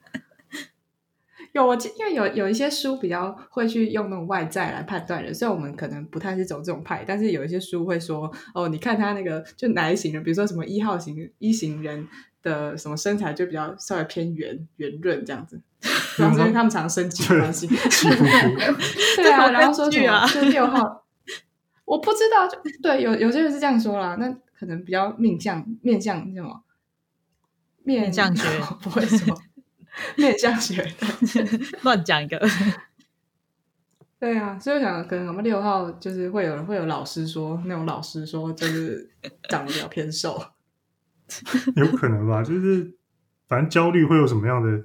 Speaker 1: 有我记，因为有有一些书比较会去用那种外在来判断人，虽然我们可能不太是走这种派，但是有一些书会说，哦，你看他那个就哪一型人，比如说什么一号型一型人的什么身材就比较稍微偏圆圆润这样子，然后是因为他们常生气的关系，对啊，然后说什么就六号，我不知道，就对，有有些人是这样说啦，那可能比较面向面向什么面
Speaker 2: 面相学
Speaker 1: 不会说面向学的，
Speaker 2: 乱讲一个，
Speaker 1: 对啊，所以我想可能我们六号就是会有人会有老师说那种老师说就是长得比较偏瘦，
Speaker 3: 有可能吧？就是反正焦虑会有什么样的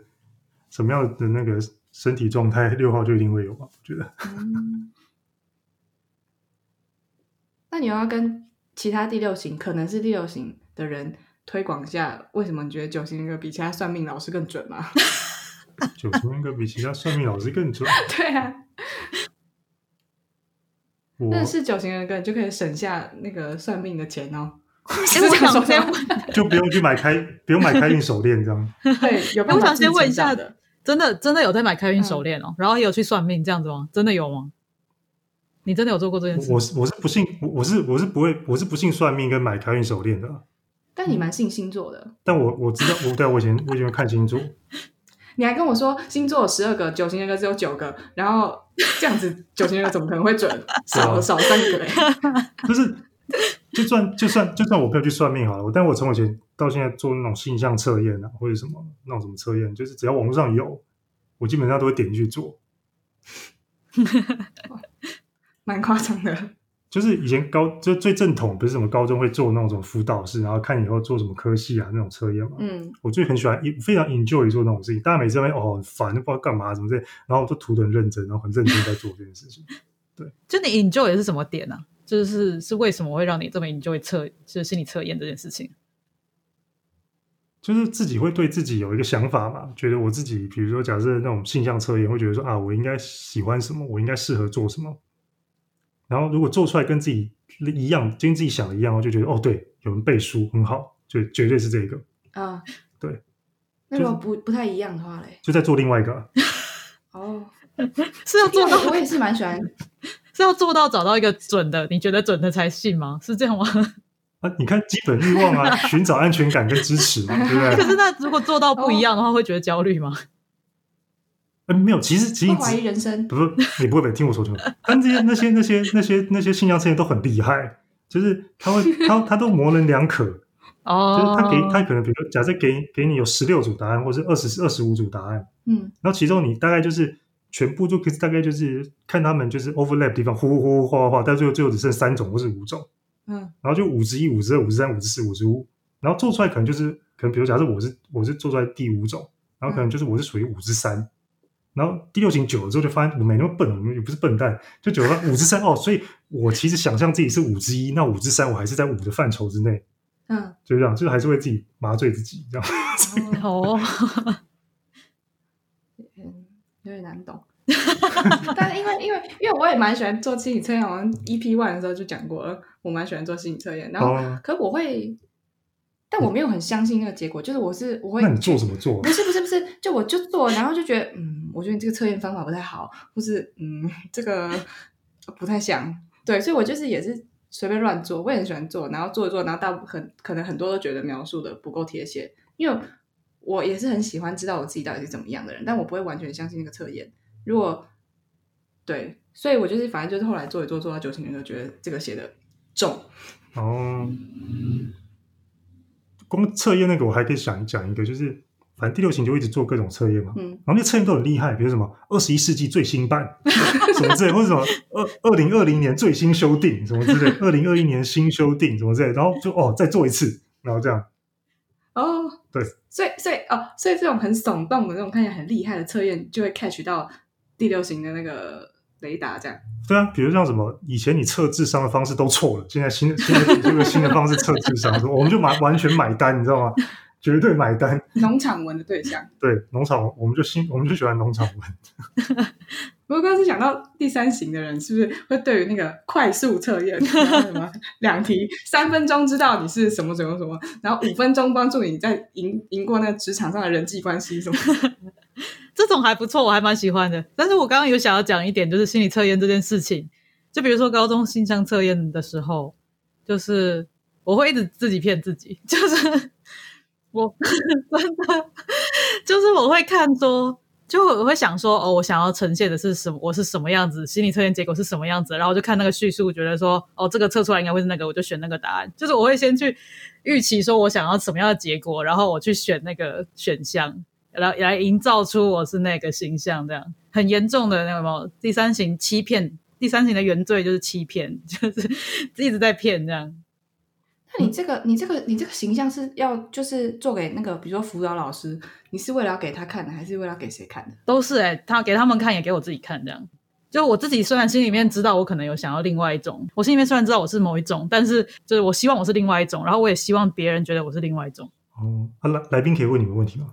Speaker 3: 什么样的那个身体状态，六号就一定会有吧？我觉得。
Speaker 1: 嗯，那你要跟其他第六型可能是第六型的人推广一下，为什么你觉得九型人格比其他算命老师更准吗？
Speaker 3: 九型人格比其他算命老师更准。
Speaker 1: 对啊，
Speaker 3: 我
Speaker 1: 认识九型人格，就可以省下那个算命的钱哦。
Speaker 2: 哎
Speaker 1: 是
Speaker 2: 想先问，
Speaker 3: 就不用去买开，不用买开运手链这样。
Speaker 1: 对，有办
Speaker 2: 我想
Speaker 1: 法
Speaker 2: 先问一下
Speaker 1: 的。
Speaker 2: 真的真的有在买开运
Speaker 1: 嗯
Speaker 2: 手链哦，然后也有去算命这样子吗？真的有吗？你真的有做过这件事？
Speaker 3: 我我是我是不信，我我是我是不会，我是不信算命跟买开运手链的啊。
Speaker 1: 但你蛮信星座的，
Speaker 3: 但我我知道，我对啊我以前我以前看星座，
Speaker 1: 你还跟我说星座有十二个，九型人格只有九个，然后这样子九型人格怎么可能会准？少少三个嘞。
Speaker 3: 就是就算就算就算我不要去算命好了，我但我从以前到现在做那种性向测验啊，或者什么那种什么测验，就是只要网络上有，我基本上都会点进去做。
Speaker 1: 蛮夸张的。
Speaker 3: 就是以前高就最正统，不是什么高中会做那种什么辅导室，然后看以后做什么科系啊那种测验嘛。
Speaker 1: 嗯，
Speaker 3: 我最很喜欢，非常 enjoy 做那种事情。大家每次在那边哦很烦，不知道干嘛什么之类，然后我就涂的很认真，然后很认真在做这件事情。
Speaker 2: 对就你 enjoy 是什么点呢、啊？就是是为什么会让你这么 enjoy 测就是心理测验这件事情？
Speaker 3: 就是自己会对自己有一个想法嘛，觉得我自己，比如说假设那种性向测验，会觉得说啊，我应该喜欢什么，我应该适合做什么。然后如果做出来跟自己一样，跟自己想的一样，我就觉得哦，对，有人背书很好，就绝对是这个，
Speaker 1: 啊，
Speaker 3: 对。
Speaker 1: 那如果不不太一样的话嘞？
Speaker 3: 就在做另外一个啊。
Speaker 1: 哦，
Speaker 2: 是要做到
Speaker 1: 我也是蛮喜欢，
Speaker 2: 是要做到找到一个准的，你觉得准的才信吗？是这样吗？
Speaker 3: 啊，你看基本欲望啊，寻找安全感跟支持嘛，对不对？
Speaker 2: 可是那如果做到不一样的话，会觉得焦虑吗？
Speaker 3: 嗯，没有，其实其实
Speaker 1: 会怀疑人生。
Speaker 3: 不是你不会听我说清楚，但这些那些那些那些那些信仰测验都很厉害，就是他会他他都模棱两可，哦就是
Speaker 2: 哦，
Speaker 3: 他给他可能比如假设给给你有十六组答案，或是二十二十五组答案，
Speaker 1: 嗯
Speaker 3: 然后其中你大概就是全部就可以大概就是看他们就是 overlap 地方，呼呼呼呼画画画，但最后最后只剩三种或是五种，
Speaker 1: 嗯
Speaker 3: 然后就五十一、五十二、五十三、五十四、五十五，然后做出来可能就是可能比如假设我是我是做出来第五种，然后可能就是我是属于五十三。然后第六型久了之后，就发现我没那么笨，我也不是笨蛋，就久了 五之三哦，所以我其实想象自己是五之一，那五之三我还是在五的范畴之内，
Speaker 1: 嗯，
Speaker 3: 就这样，就是还是会自己麻醉自己这样。
Speaker 1: 哦，有点难懂。但因为因为因为我也蛮喜欢做心理测验，好像 EP one 的时候就讲过了，我蛮喜欢做心理测验。然后，
Speaker 3: 哦，
Speaker 1: 可我会，但我没有很相信那个结果，就是我是我会，
Speaker 3: 那你做什么做
Speaker 1: 不？是不是不是，就我就做，然后就觉得，嗯，我觉得你这个测验方法不太好，或是嗯，这个不太像，对，所以我就是也是随便乱做，我也很喜欢做，然后做一做，然后大部分可能很多都觉得描述的不够贴切，因为我也是很喜欢知道我自己到底是怎么样的人，但我不会完全相信那个测验。如果对，所以我就是反正就是后来做一做，做到九型人就觉得这个写的重，
Speaker 3: 哦，光测验那个我还可以想讲一个，就是反正第六型就一直做各种测验嘛，
Speaker 1: 嗯
Speaker 3: 然后那测验都很厉害，比如什么二十一世纪最新版什么之类，或者什么二二零二零年最新修订什么之类，二零二一年新修订什么之类，然后就哦再做一次，然后这样，
Speaker 1: 哦，
Speaker 3: 对，
Speaker 1: 所以所以哦，所以这种很耸动的那种看起来很厉害的测验，就会 catch 到第六型的那个雷达，这样。
Speaker 3: 对啊，比如像什么以前你测智商的方式都错了，现在新的新的这个新的方式测智商，我们就买完全买单，你知道吗？绝对买单。
Speaker 1: 农场文的对象。
Speaker 3: 对，农场我们就新我们就喜欢农场文。
Speaker 1: 不过刚刚是讲到第三型的人，是不是会对于那个快速测验，什么两题三分钟知道你是什么什么什么，然后五分钟帮助你在赢赢过那个职场上的人际关系什么？
Speaker 2: 这种还不错，我还蛮喜欢的。但是我刚刚有想要讲一点，就是心理测验这件事情。就比如说高中性向测验的时候，就是我会一直自己骗自己，就是我 真的就是我会看多，就我会想说，哦，我想要呈现的是什么，我是什么样子，心理测验结果是什么样子，然后就看那个叙述，觉得说，哦，这个测出来应该会是那个，我就选那个答案。就是我会先去预期说我想要什么样的结果，然后我去选那个选项。来来营造出我是那个形象，这样很严重的那个什么第三型欺骗，第三型的原罪就是欺骗，就是一直在骗这样。
Speaker 1: 那你这个你这个你这个形象是要就是做给那个比如说辅导老师，你是为了要给他看的，还是为了要给谁看的？
Speaker 2: 都是哎、他给他们看，也给我自己看，这样。就我自己虽然心里面知道我可能有想要另外一种，我心里面虽然知道我是某一种，但是就是我希望我是另外一种，然后我也希望别人觉得我是另外一种。
Speaker 3: 哦，啊、来来宾可以问你们问题吗？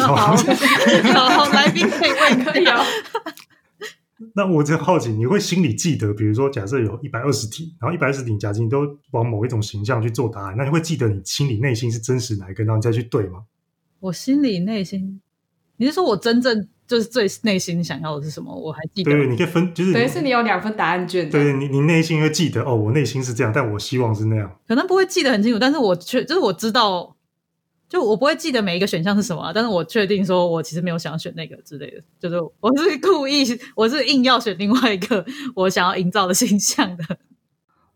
Speaker 2: 好，好，来宾可以问，
Speaker 1: 可以哦。
Speaker 3: 那我就好奇，你会心里记得，比如说假设有一百二十题，然后一百二十题，假设你都往某一种形象去做答案，那你会记得你心里内心是真实哪一个，然后你再去对吗？
Speaker 2: 我心里内心，你是说我真正就是最内心想要的是什么？我还记得
Speaker 3: 对，你可以分，就是
Speaker 1: 等于是你有两份答案卷，
Speaker 3: 对你你内心会记得哦，我内心是这样，但我希望是那样。
Speaker 2: 可能不会记得很清楚，但是我确就是我知道，就我不会记得每一个选项是什么啊、但是我确定说我其实没有想要选那个之类的，就是我是故意，我是硬要选另外一个 我想要营造的形象的。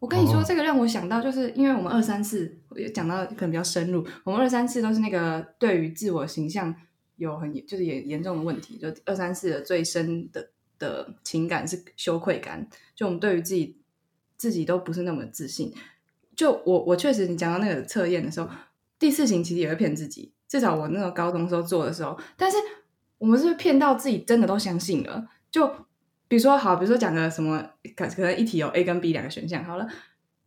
Speaker 1: 我跟你说，
Speaker 3: 哦
Speaker 1: 这个让我想到，就是因为我们二三四也讲到可能比较深入，我们二三四都是那个对于自我形象有很严就是严严重的问题，就二三四的最深的的情感是羞愧感，就我们对于自己自己都不是那么自信。就我我确实，你讲到那个测验的时候，第四型其实也会骗自己，至少我那个高中时候做的时候，但是我们是不是骗到自己真的都相信了，就比如说好，比如说讲个什么，可可能一题有 A 跟 B 两个选项好了，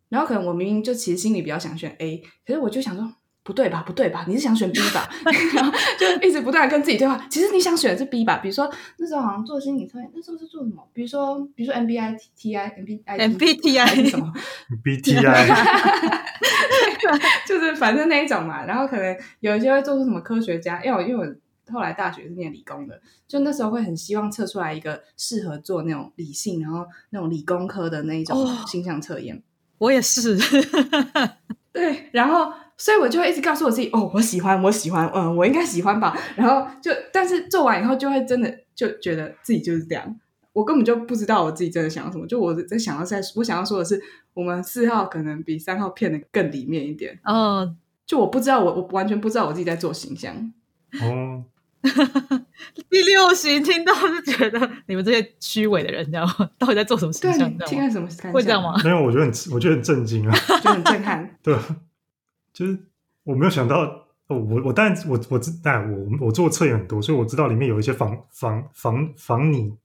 Speaker 1: 然后可能我明明就其实心里比较想选 A，可是我就想说不对吧，不对吧，你是想选 B 吧，然后就一直不断地跟自己对话，其实你想选的是 B 吧？比如说那时候好像做心理测验，那时候是做什么？比如说比如说 MBI TI MBI
Speaker 2: MBTI
Speaker 1: 什么？
Speaker 3: BTI
Speaker 1: 就是反正那一种嘛，然后可能有一些会做出什么科学家，因为我因为我后来大学是念理工的，就那时候会很希望测出来一个适合做那种理性，然后那种理工科的那一种
Speaker 2: 哦
Speaker 1: 形象测验。
Speaker 2: 我也是，
Speaker 1: 对，然后所以我就会一直告诉我自己，哦，我喜欢，我喜欢，嗯，我应该喜欢吧。然后就但是做完以后，就会真的就觉得自己就是这样。我根本就不知道我自己真的想要什么，就我在想要在，我想要说的是，我们四号可能比三号骗的更里面一点。
Speaker 2: 嗯，
Speaker 1: 就我不知道，我我完全不知道我自己在做形象。
Speaker 3: 哦，
Speaker 2: 第六型听到是觉得你们这些虚伪的人，你知道吗？到底在做什么形
Speaker 1: 对，
Speaker 2: 象？
Speaker 1: 你
Speaker 2: 你知道吗？
Speaker 1: 听到什么感想？
Speaker 2: 会这样吗？？
Speaker 3: 没有，我觉得很我觉得很震惊啊，
Speaker 1: 就很震撼。
Speaker 3: 对，就是我没有想到，哦，我我当然我我知，但我我做测验很多，所以我知道里面有一些防防防防你，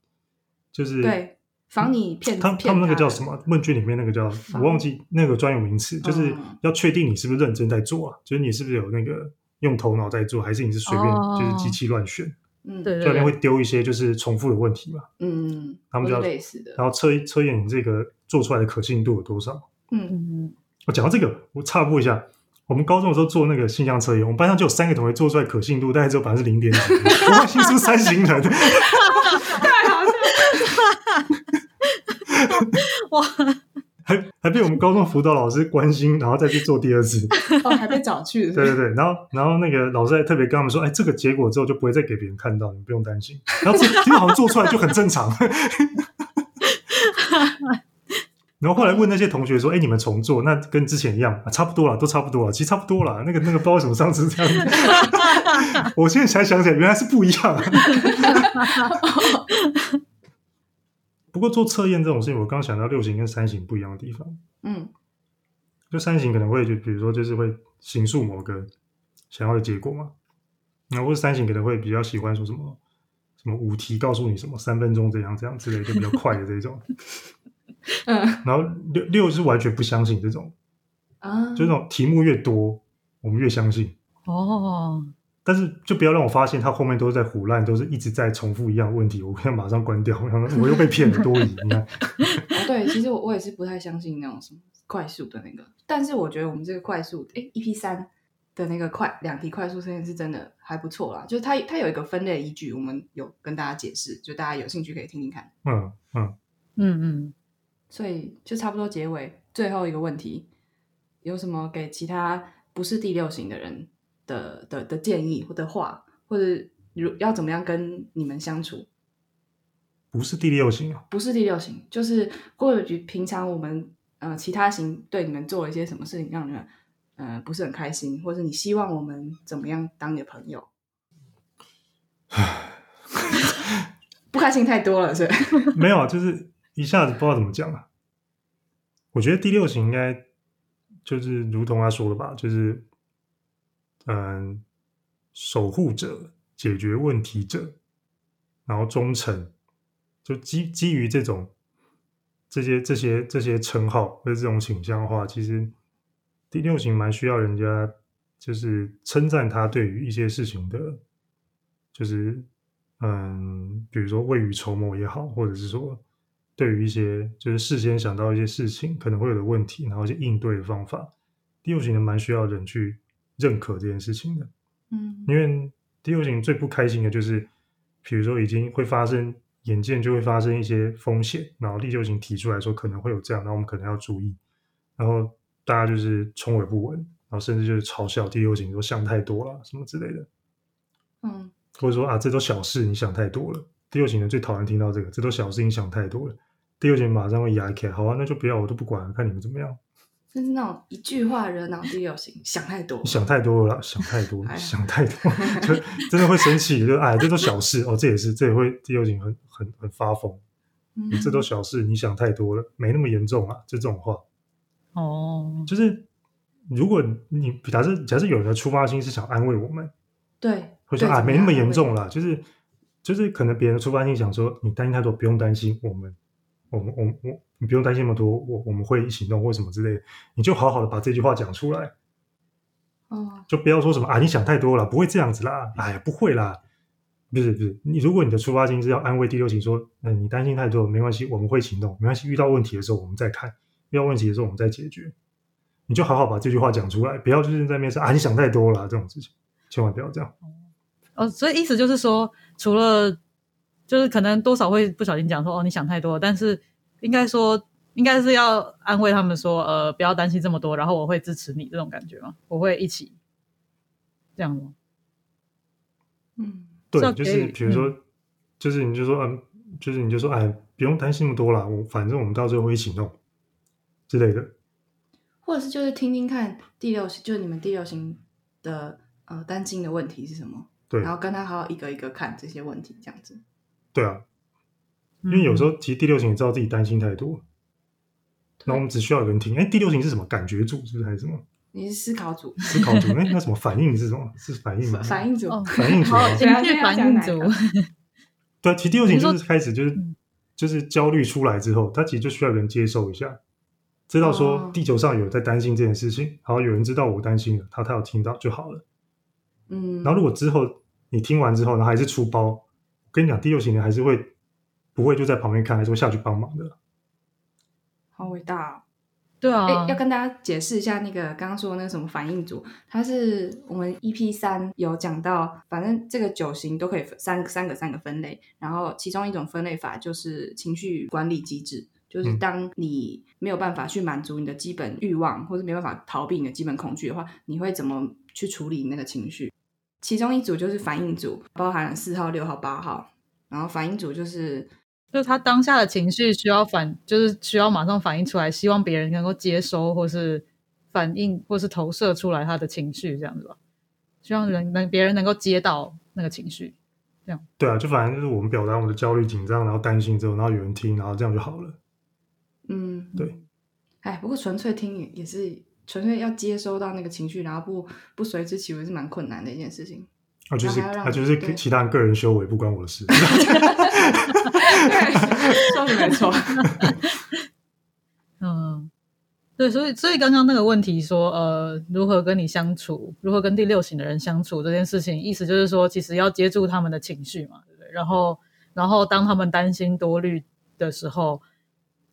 Speaker 3: 就是
Speaker 1: 对，防你骗
Speaker 3: 他他们那个叫什
Speaker 1: 么？
Speaker 3: 问卷里面那个叫我忘记那个专有名词，就是
Speaker 1: 嗯
Speaker 3: 要确定你是不是认真在做啊，就是你是不是有那个用头脑在做，还是你是随便
Speaker 2: 哦
Speaker 3: 就是机器乱选？
Speaker 1: 嗯，
Speaker 2: 对对
Speaker 3: 这里面会，丢一些就是重复的问题嘛，
Speaker 1: 嗯，或
Speaker 3: 他们就要
Speaker 1: 类似的。
Speaker 3: 然后测测验你这个做出来的可信度有多少。
Speaker 1: 嗯
Speaker 2: 嗯，嗯，
Speaker 3: 我讲到这个，我插播一下，我们高中的时候做那个性向测验，我们班上就有三个同学做出来可信度大概只有百分之零点几，我外星出三型人，
Speaker 1: 太好笑了。
Speaker 2: 哇，
Speaker 3: 还还被我们高中辅导老师关心，然后再去做第二次。
Speaker 1: 哦，还被找去了。
Speaker 3: 对对对，然后然后那个老师还特别跟他们说，哎，这个结果之后就不会再给别人看到，你们不用担心。然后这结果好像做出来就很正常。然后后来问那些同学说：“哎，你们重做，那跟之前一样、啊，差不多了，都差不多了，其实差不多了。那个那个不知道为什么上次这样子，我现在才想起来，原来是不一样、啊。不过做测验这种事情，我刚想到六型跟三型不一样的地方。
Speaker 1: 嗯
Speaker 3: 就三型可能会就比如说就是会形塑某个想要的结果嘛，然后或者三型可能会比较喜欢说什么什么五题告诉你什么三分钟这样这样之类的，就比较快的这种。
Speaker 1: 嗯
Speaker 3: 然后六六是完全不相信这种，
Speaker 1: 啊，
Speaker 3: 就这种题目越多，我们越相信。
Speaker 2: 哦，
Speaker 3: 但是就不要让我发现他后面都是在胡乱，都是一直在重复一样的问题，我现在马上关掉，我又被骗了多疑。你看，
Speaker 1: 哦，对，其实我我也是不太相信那种什么快速的那个，但是我觉得我们这个快速，哎，EP 三的那个快两题快速测验是真的还不错啦，就是它它有一个分类依据，我们有跟大家解释，就大家有兴趣可以听听看。
Speaker 3: 嗯嗯，
Speaker 2: 嗯嗯，
Speaker 1: 所以就差不多结尾最后一个问题，有什么给其他不是第六型的人的的的建议或的话，或者如要怎么样跟你们相处？
Speaker 3: 不是第六型啊，
Speaker 1: 不是第六型，就是或者平常我们呃其他型对你们做了一些什么事情，让你们呃不是很开心，或者你希望我们怎么样当你的朋友？不开心太多了，是吧
Speaker 3: 没有啊，就是一下子不知道怎么讲啊。我觉得第六型应该就是如同他说的吧，就是嗯，守护者、解决问题者，然后忠诚，就基基于这种这些这些这些称号或者这种倾向的话，其实第六型蛮需要人家就是称赞他对于一些事情的，就是嗯，比如说未雨绸缪也好，或者是说对于一些就是事先想到一些事情可能会有的问题，然后一些应对的方法，第六型人蛮需要人去认可这件事情的。
Speaker 1: 嗯
Speaker 3: 因为第六型最不开心的就是，比如说已经会发生，眼见就会发生一些风险，然后第六型提出来说可能会有这样，那我们可能要注意，然后大家就是充耳不闻，然后甚至就是嘲笑第六型说想太多了什么之类的，
Speaker 1: 嗯
Speaker 3: 或者说啊这都小事，你想太多了。第六型人最讨厌听到这个，这都小事，你想太多了。第六型马上会压起来，好啊，那就不要，我都不管了，看你们怎么样。
Speaker 1: 就是那种一句话惹恼第六型，想太多。
Speaker 3: 你。想太多了啦，想太多 想太多，就真的会生气，就哎，这都小事。哦，这也是，这也会第六型很很很发疯，
Speaker 1: 嗯。
Speaker 3: 这都小事，你想太多了，没那么严重啊，就这种话，
Speaker 2: 哦，
Speaker 3: 就是如果你假设假设有人的出发心是想安慰我们，
Speaker 1: 对，
Speaker 3: 会说啊，没那么
Speaker 1: 样
Speaker 3: 严重啦，就是就是可能别人的出发心想说，你担心太多，不用担心，我们我们我们我你不用担心那么多，我我们会一起弄或什么之类的，你就好好的把这句话讲出来，
Speaker 1: 哦，
Speaker 3: 就不要说什么啊，你想太多了，不会这样子啦，哎呀，不会啦，不是不是，你如果你的出发心是要安慰第六型，说，嗯、你担心太多没关系，我们会行动，没关系，遇到问题的时候我们再看，遇到问题的时候我们再解决，你就好好把这句话讲出来，不要就是在那边说啊，你想太多了这种事情，千万不要这样。
Speaker 2: 哦，所以意思就是说，除了就是可能多少会不小心讲说哦，你想太多，但是应该说应该是要安慰他们说，呃，不要担心这么多，然后我会支持你这种感觉嘛？我会一起这样吗？
Speaker 1: 嗯，
Speaker 3: 对，就是比如说，就是你就说，嗯，就是你就说，哎，不用担心那么多啦，我反正我们到最后会一起弄之类的。
Speaker 1: 或者是就是听听看第六型，就是你们第六型的呃担心的问题是什么，
Speaker 3: 对
Speaker 1: 然后跟他好好一个一个看这些问题，这样子。
Speaker 3: 对啊，因为有时
Speaker 2: 候
Speaker 3: 候其实第六型也知道自己担心太多，然后我们只需要有人听。哎，第六型是什么？感觉组是不是还是什么？
Speaker 1: 你是思考组，
Speaker 3: 思考组？哎，那什么 反应是什么？是反应吗？
Speaker 1: 反应组，
Speaker 2: 哦
Speaker 3: 反应组吗？
Speaker 2: 情绪反应组，
Speaker 3: 对啊，其实第六型就是开始就是
Speaker 2: 嗯
Speaker 3: 就是焦虑出来之后，他其实就需要有人接受一下，知道说
Speaker 1: 哦
Speaker 3: 地球上有人在担心这件事情，然后有人知道我担心了，他他有听到就好了。
Speaker 1: 嗯，
Speaker 3: 然后如果之后你听完之后，然后还是出包，我跟你讲，第六型人还是会不会就在旁边看，还是会下去帮忙的。
Speaker 1: 好伟大哦。
Speaker 2: 对啊
Speaker 1: 哎、，要跟大家解释一下那个刚刚说的那个什么反应组，它是我们 EP 三有讲到，反正这个九型都可以分三三个三个分类，然后其中一种分类法就是情绪管理机制，就是
Speaker 3: 嗯
Speaker 1: 当你没有办法去满足你的基本欲望，或者没办法逃避你的基本恐惧的话，你会怎么去处理那个情绪？其中一组就是反应组，包含了四号、六号、八号，然后反应组就是
Speaker 2: 就是他当下的情绪需要反，就是需要马上反应出来，希望别人能够接收，或是反应，或是投射出来他的情绪，这样子吧。希望人能别人能够接到那个情绪。
Speaker 3: 这样对啊，就反正就是我们表达我们的焦虑、紧张，然后担心之后，然后有人听，然后这样就好了。
Speaker 1: 嗯，
Speaker 3: 对。
Speaker 1: 哎，不过纯粹听也也是纯粹要接收到那个情绪，然后不不随之起舞是蛮困难的一件事情。
Speaker 3: 啊，就是啊，就是其他人个人修为不关我的事。
Speaker 1: 对，说的没错。
Speaker 2: 嗯，对，所以所以刚刚那个问题说，呃，如何跟你相处，如何跟第六型的人相处这件事情，意思就是说，其实要接住他们的情绪嘛，对不对？然后，然后当他们担心多虑的时候，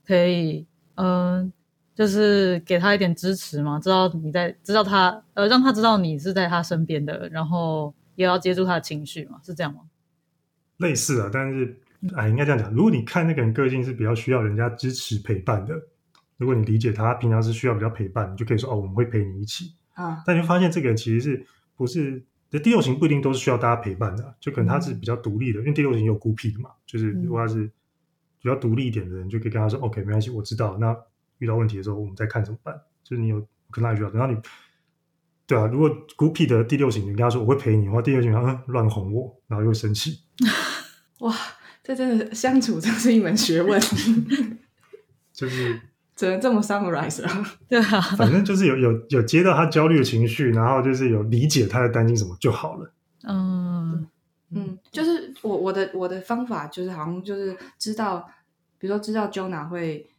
Speaker 2: 可以，嗯、就是给他一点支持嘛，知道你在，知道他，呃，让他知道你是在他身边的，然后也要接住他的情绪嘛，是这样吗？
Speaker 3: 类似啊，但是哎，应该这样讲。如果你看那个人个性是比较需要人家支持陪伴的，如果你理解他，平常是需要比较陪伴，你就可以说哦，我们会陪你一起。
Speaker 1: 啊，
Speaker 3: 但你会发现这个人其实是不是？这第六型不一定都是需要大家陪伴的啊、就可能他是比较独立的，因为第六型有孤僻的嘛，就是如果他是比较独立一点的人，就可以跟他说、OK，没关系，我知道。那遇到问题的时候，我们再看怎么办。就是你有跟他需要，然后你对啊，如果孤僻的第六型，你跟他说我会陪你的话，第六型他嗯乱哄我，然后又会生气。
Speaker 1: 哇，这真的相处真是一门学问，
Speaker 3: 就是
Speaker 1: 只能这么 summarize 了。
Speaker 2: 对啊，
Speaker 3: 反正就是有有有接到他焦虑的情绪，然后就是有理解他在担心什么就好了。
Speaker 2: 嗯
Speaker 1: 嗯，就是我我的我的方法就是好像就是知道，比如说知道 Jonah 会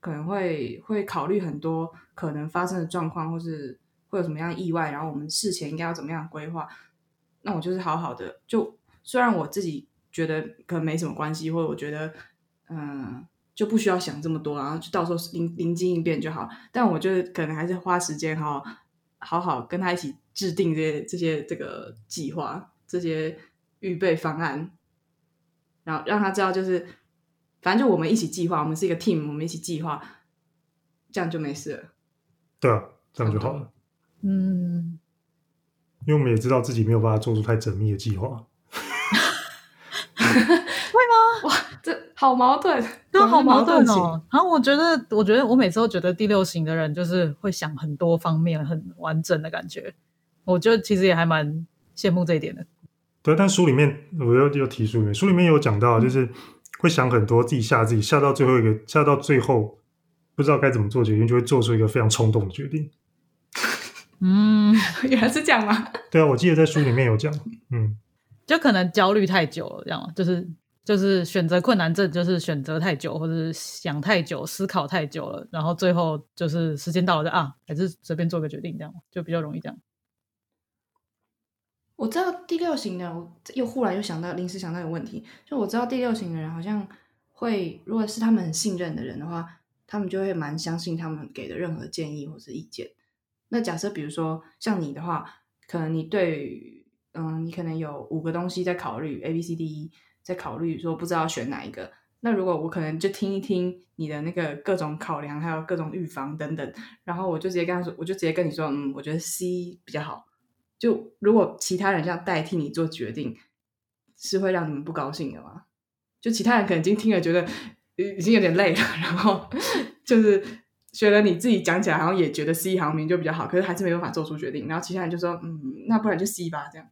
Speaker 1: 可能会会考虑很多可能发生的状况，或是会有什么样意外，然后我们事前应该要怎么样规划。那我就是好好的，就虽然我自己觉得可能没什么关系，或者我觉得嗯就不需要想这么多，然后就到时候临临机应变就好。但我就是可能还是花时间好好好跟他一起制定这些这些这个计划，这些预备方案，然后让他知道就是反正就我们一起计划，我们是一个 team，我们一起计划，这样就没事了。
Speaker 3: 对啊，这样就好了。
Speaker 2: 嗯，
Speaker 3: 因为我们也知道自己没有办法做出太缜密的计划。会吗？
Speaker 1: 哇这好矛盾，
Speaker 2: 对，好矛盾哦。然后我觉得，我觉得我每次都觉得第六型的人就是会想很多方面，很完整的感觉。我觉得其实也还蛮羡慕这一点的。
Speaker 3: 对，但书里面我又又提书里面，书里面有讲到，就是会想很多，自己吓自己，吓到最后一个，吓到最后不知道该怎么做决定，就会做出一个非常冲动的决定。
Speaker 2: 嗯，
Speaker 1: 原来是这样吗？
Speaker 3: 对啊，我记得在书里面有讲，嗯，
Speaker 2: 就可能焦虑太久了，这样吗就是就是选择困难症，就是选择太久，或者是想太久、思考太久了，然后最后就是时间到了就啊，还是随便做个决定，这样就比较容易这样。
Speaker 1: 我知道第六型的，我又忽然又想到，临时想到一个问题，就我知道第六型的人好像会，如果是他们很信任的人的话，他们就会蛮相信他们给的任何建议或是意见。那假设比如说像你的话，可能你对，嗯，你可能有五个东西在考虑，A、B、C、D、E，在考虑说不知道选哪一个。那如果我可能就听一听你的那个各种考量，还有各种预防等等，然后我就直接跟他说，我就直接跟你说，嗯，我觉得 C 比较好。就如果其他人这样代替你做决定，是会让你们不高兴的吗？就其他人可能已经听了，觉得已经有点累了，然后就是觉得你自己讲起来好像也觉得 C 行名就比较好，可是还是没办法做出决定。然后其他人就说：“嗯，那不然就 C 吧。”这样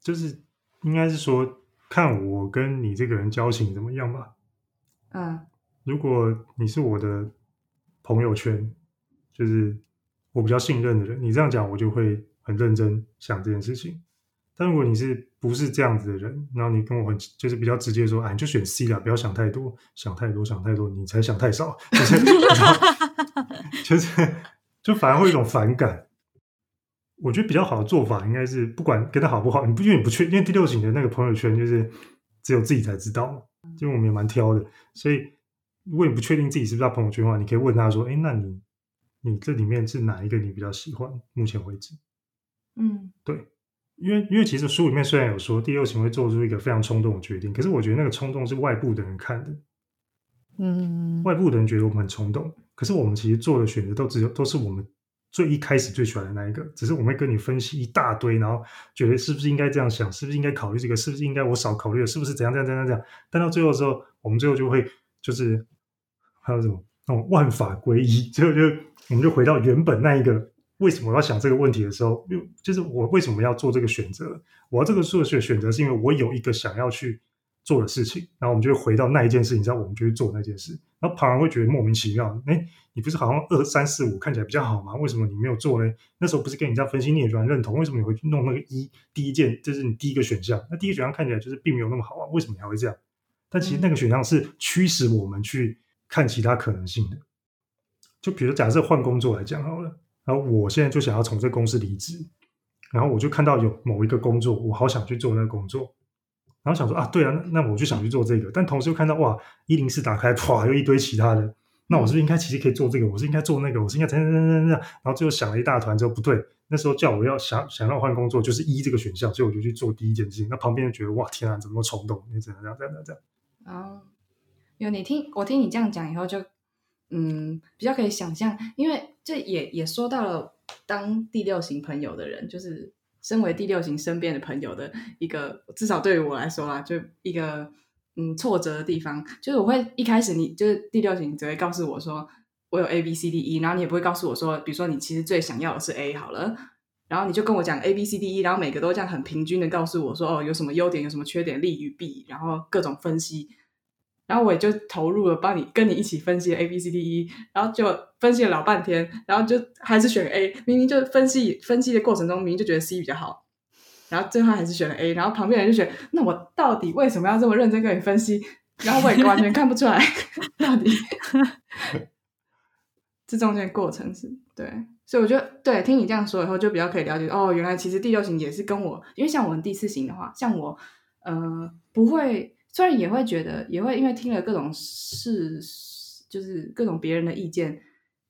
Speaker 3: 就是应该是说，看我跟你这个人交情怎么样吧。
Speaker 1: 嗯
Speaker 3: 如果你是我的朋友圈，就是我比较信任的人，你这样讲我就会很认真想这件事情。但如果你是不是这样子的人，然后你跟我很就是比较直接说，哎，你就选 C 啦，不要想太多，想太多想太多，你才想太少，就是就是就反而会有一种反感。我觉得比较好的做法应该是，不管跟他好不好，你不因为你不确，因为第六型的那个朋友圈就是只有自己才知道因为我们也蛮挑的，所以如果你不确定自己是不是他朋友圈的话，你可以问他说，哎，那你你这里面是哪一个你比较喜欢？目前为止，
Speaker 1: 嗯。
Speaker 3: 对，因为因为其实书里面虽然有说第六型会做出一个非常冲动的决定，可是我觉得那个冲动是外部的人看的，
Speaker 2: 嗯，
Speaker 3: 外部的人觉得我们很冲动，可是我们其实做的选择都只有都是我们最一开始最喜欢的那一个，只是我们会跟你分析一大堆，然后觉得是不是应该这样想，是不是应该考虑这个，是不是应该我少考虑了，是不是怎样怎样怎样怎样，但到最后的时候，我们最后就会就是还有什么那种万法归一，最 后就我们就回到原本那一个。为什么我要想这个问题的时候，就就是我为什么要做这个选择？我要这个做选选择，是因为我有一个想要去做的事情，然后我们就回到那一件事情上，我们就去做那件事。然后旁人会觉得莫名其妙，哎，你不是好像二三四五看起来比较好吗？为什么你没有做呢？那时候不是跟你这样分析，你也觉得认同，为什么你会去弄那个一第一件，这是你第一个选项？那第一个选项看起来就是并没有那么好啊，为什么你还会这样？但其实那个选项是驱使我们去看其他可能性的。就比如假设换工作来讲好了。然后我现在就想要从这公司离职，然后我就看到有某一个工作，我好想去做那个工作，然后想说啊，对啊，那我就想去做这个，但同时又看到哇，一零四打开，哇，又一堆其他的，那我是不是应该其实可以做这个？我是应该做那个？我是应该怎样怎样怎样？然后最后想了一大团之后，不对，那时候叫我要想想要换工作，就是一这个选项，所以我就去做第一件事情。那旁边就觉得哇，天啊，怎么那么冲动？你怎样怎样怎样怎样？
Speaker 1: 哦，有你听我听你这样讲以后就。嗯，比较可以想象，因为这也也说到了当第六型朋友的人，就是身为第六型身边的朋友的一个，至少对于我来说啦，就一个嗯挫折的地方，就是我会一开始你就是第六型只会告诉我说我有 A B C D E，然后你也不会告诉我说，比如说你其实最想要的是 A 好了，然后你就跟我讲 A B C D E，然后每个都这样很平均的告诉我说哦有什么优点有什么缺点利与弊，然后各种分析。然后我也就投入了，帮你跟你一起分析 A B C D E，然后就分析了老半天，然后就还是选 A。明明就分析分析的过程中，明明就觉得 C 比较好，然后最后还是选了 A。然后旁边人就觉得，那我到底为什么要这么认真跟你分析？然后我也完全看不出来 到底这中间过程是对，所以我觉得对，听你这样说以后，就比较可以了解哦，原来其实第六型也是跟我，因为像我们第四型的话，像我呃不会。虽然也会觉得，也会因为听了各种事，就是各种别人的意见，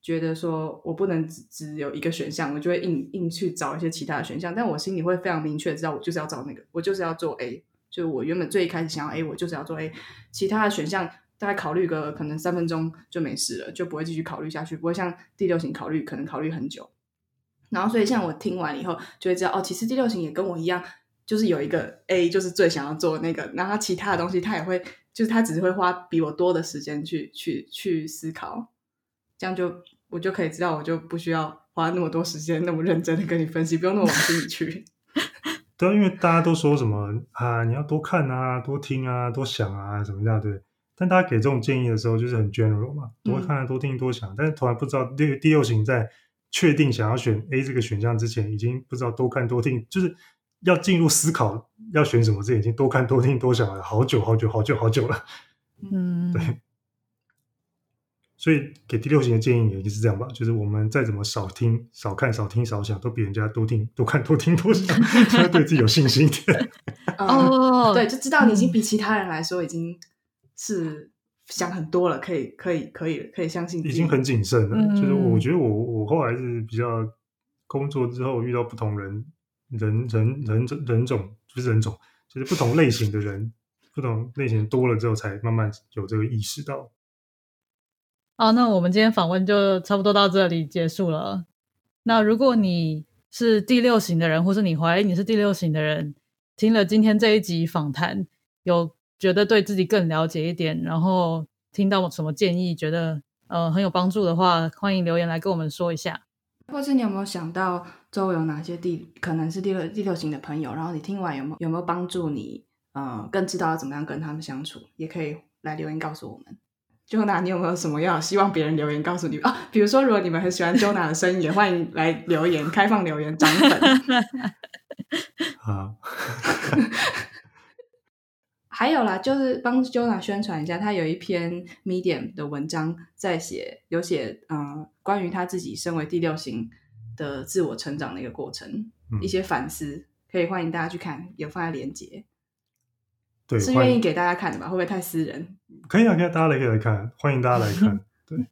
Speaker 1: 觉得说我不能只只有一个选项，我就会硬硬去找一些其他的选项。但我心里会非常明确知道，我就是要找那个，我就是要做 A。就我原本最一开始想要 A，我就是要做 A。其他的选项大概考虑个可能三分钟就没事了，就不会继续考虑下去，不会像第六型考虑可能考虑很久。然后所以像我听完以后就会知道，哦，其实第六型也跟我一样。就是有一个 A 就是最想要做的那个，然后其他的东西他也会，就是他只是会花比我多的时间去去去思考，这样就我就可以知道，我就不需要花那么多时间那么认真的跟你分析，不用那么往心里去。
Speaker 3: 对啊，因为大家都说什么啊，你要多看啊，多听啊，多想啊，什么样对？但大家给这种建议的时候，就是很 general 嘛，多看、多听、多想。但是突然不知道第第六型在确定想要选 A 这个选项之前，已经不知道多看多听，就是要进入思考要选什么之前，已经多看多听多想了好久好久好久好久了。
Speaker 2: 嗯，
Speaker 3: 对。所以给第六型的建议也就是这样吧，就是我们再怎么少听、少看、少听、少想，都比人家多听、多看、多听、多想，要对自己有信心一点。
Speaker 1: 哦，对，就知道你已经比其他人来说已经是想很多了，可以、可以、可以、可以相信，
Speaker 3: 已经很谨慎了。就是我觉得我我后来是比较工作之后遇到不同人、人、人、人种、人种不是人种，就是不同类型的人，不同类型多了之后，才慢慢有这个意识到。
Speaker 2: 好，那我们今天访问就差不多到这里结束了。那如果你是第六型的人，或是你怀疑你是第六型的人，听了今天这一集访谈，有觉得对自己更了解一点，然后听到什么建议，觉得呃很有帮助的话，欢迎留言来跟我们说一下。
Speaker 1: 或是你有没有想到周围有哪些第可能是第六第六型的朋友，然后你听完有没有有没有帮助你呃更知道要怎么样跟他们相处，也可以来留言告诉我们。Jona，你有没有什么要希望别人留言告诉你啊？比如说，如果你们很喜欢 Jona 的声音，也欢迎来留言，开放留言涨粉。
Speaker 3: 好，
Speaker 1: 还有啦，就是帮 Jona 宣传一下，他有一篇 Medium 的文章在写，有写嗯关于他自己身为第六型的自我成长的一个过程，一些反思，可以欢迎大家去看，有放在链接。
Speaker 3: 对，
Speaker 1: 是愿意给大家看的吧？会不会太私人？
Speaker 3: 可以啊，可以，大家来可以来看，欢迎大家来看。对，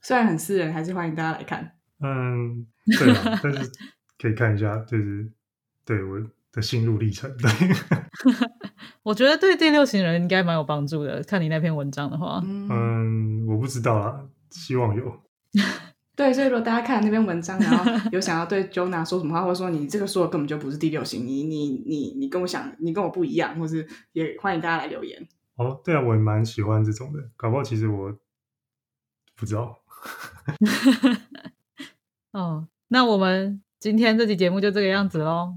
Speaker 1: 虽然很私人，还是欢迎大家来看。
Speaker 3: 嗯，对啊，但是可以看一下，就是对我的心路历程。对，
Speaker 2: 我觉得对第六型人应该蛮有帮助的。看你那篇文章的话，
Speaker 3: 嗯，我不知道啦，希望有。
Speaker 1: 对，所以如果大家看那篇文章，然后 有想要对 Jona 说什么话，或者说你这个说的根本就不是第六型，你你你你跟我想，你跟我不一样，或是也欢迎大家来留言。
Speaker 3: 哦，对啊，我也蛮喜欢这种的，搞不好其实我不知道。
Speaker 2: 哦，那我们今天这期节目就这个样子喽。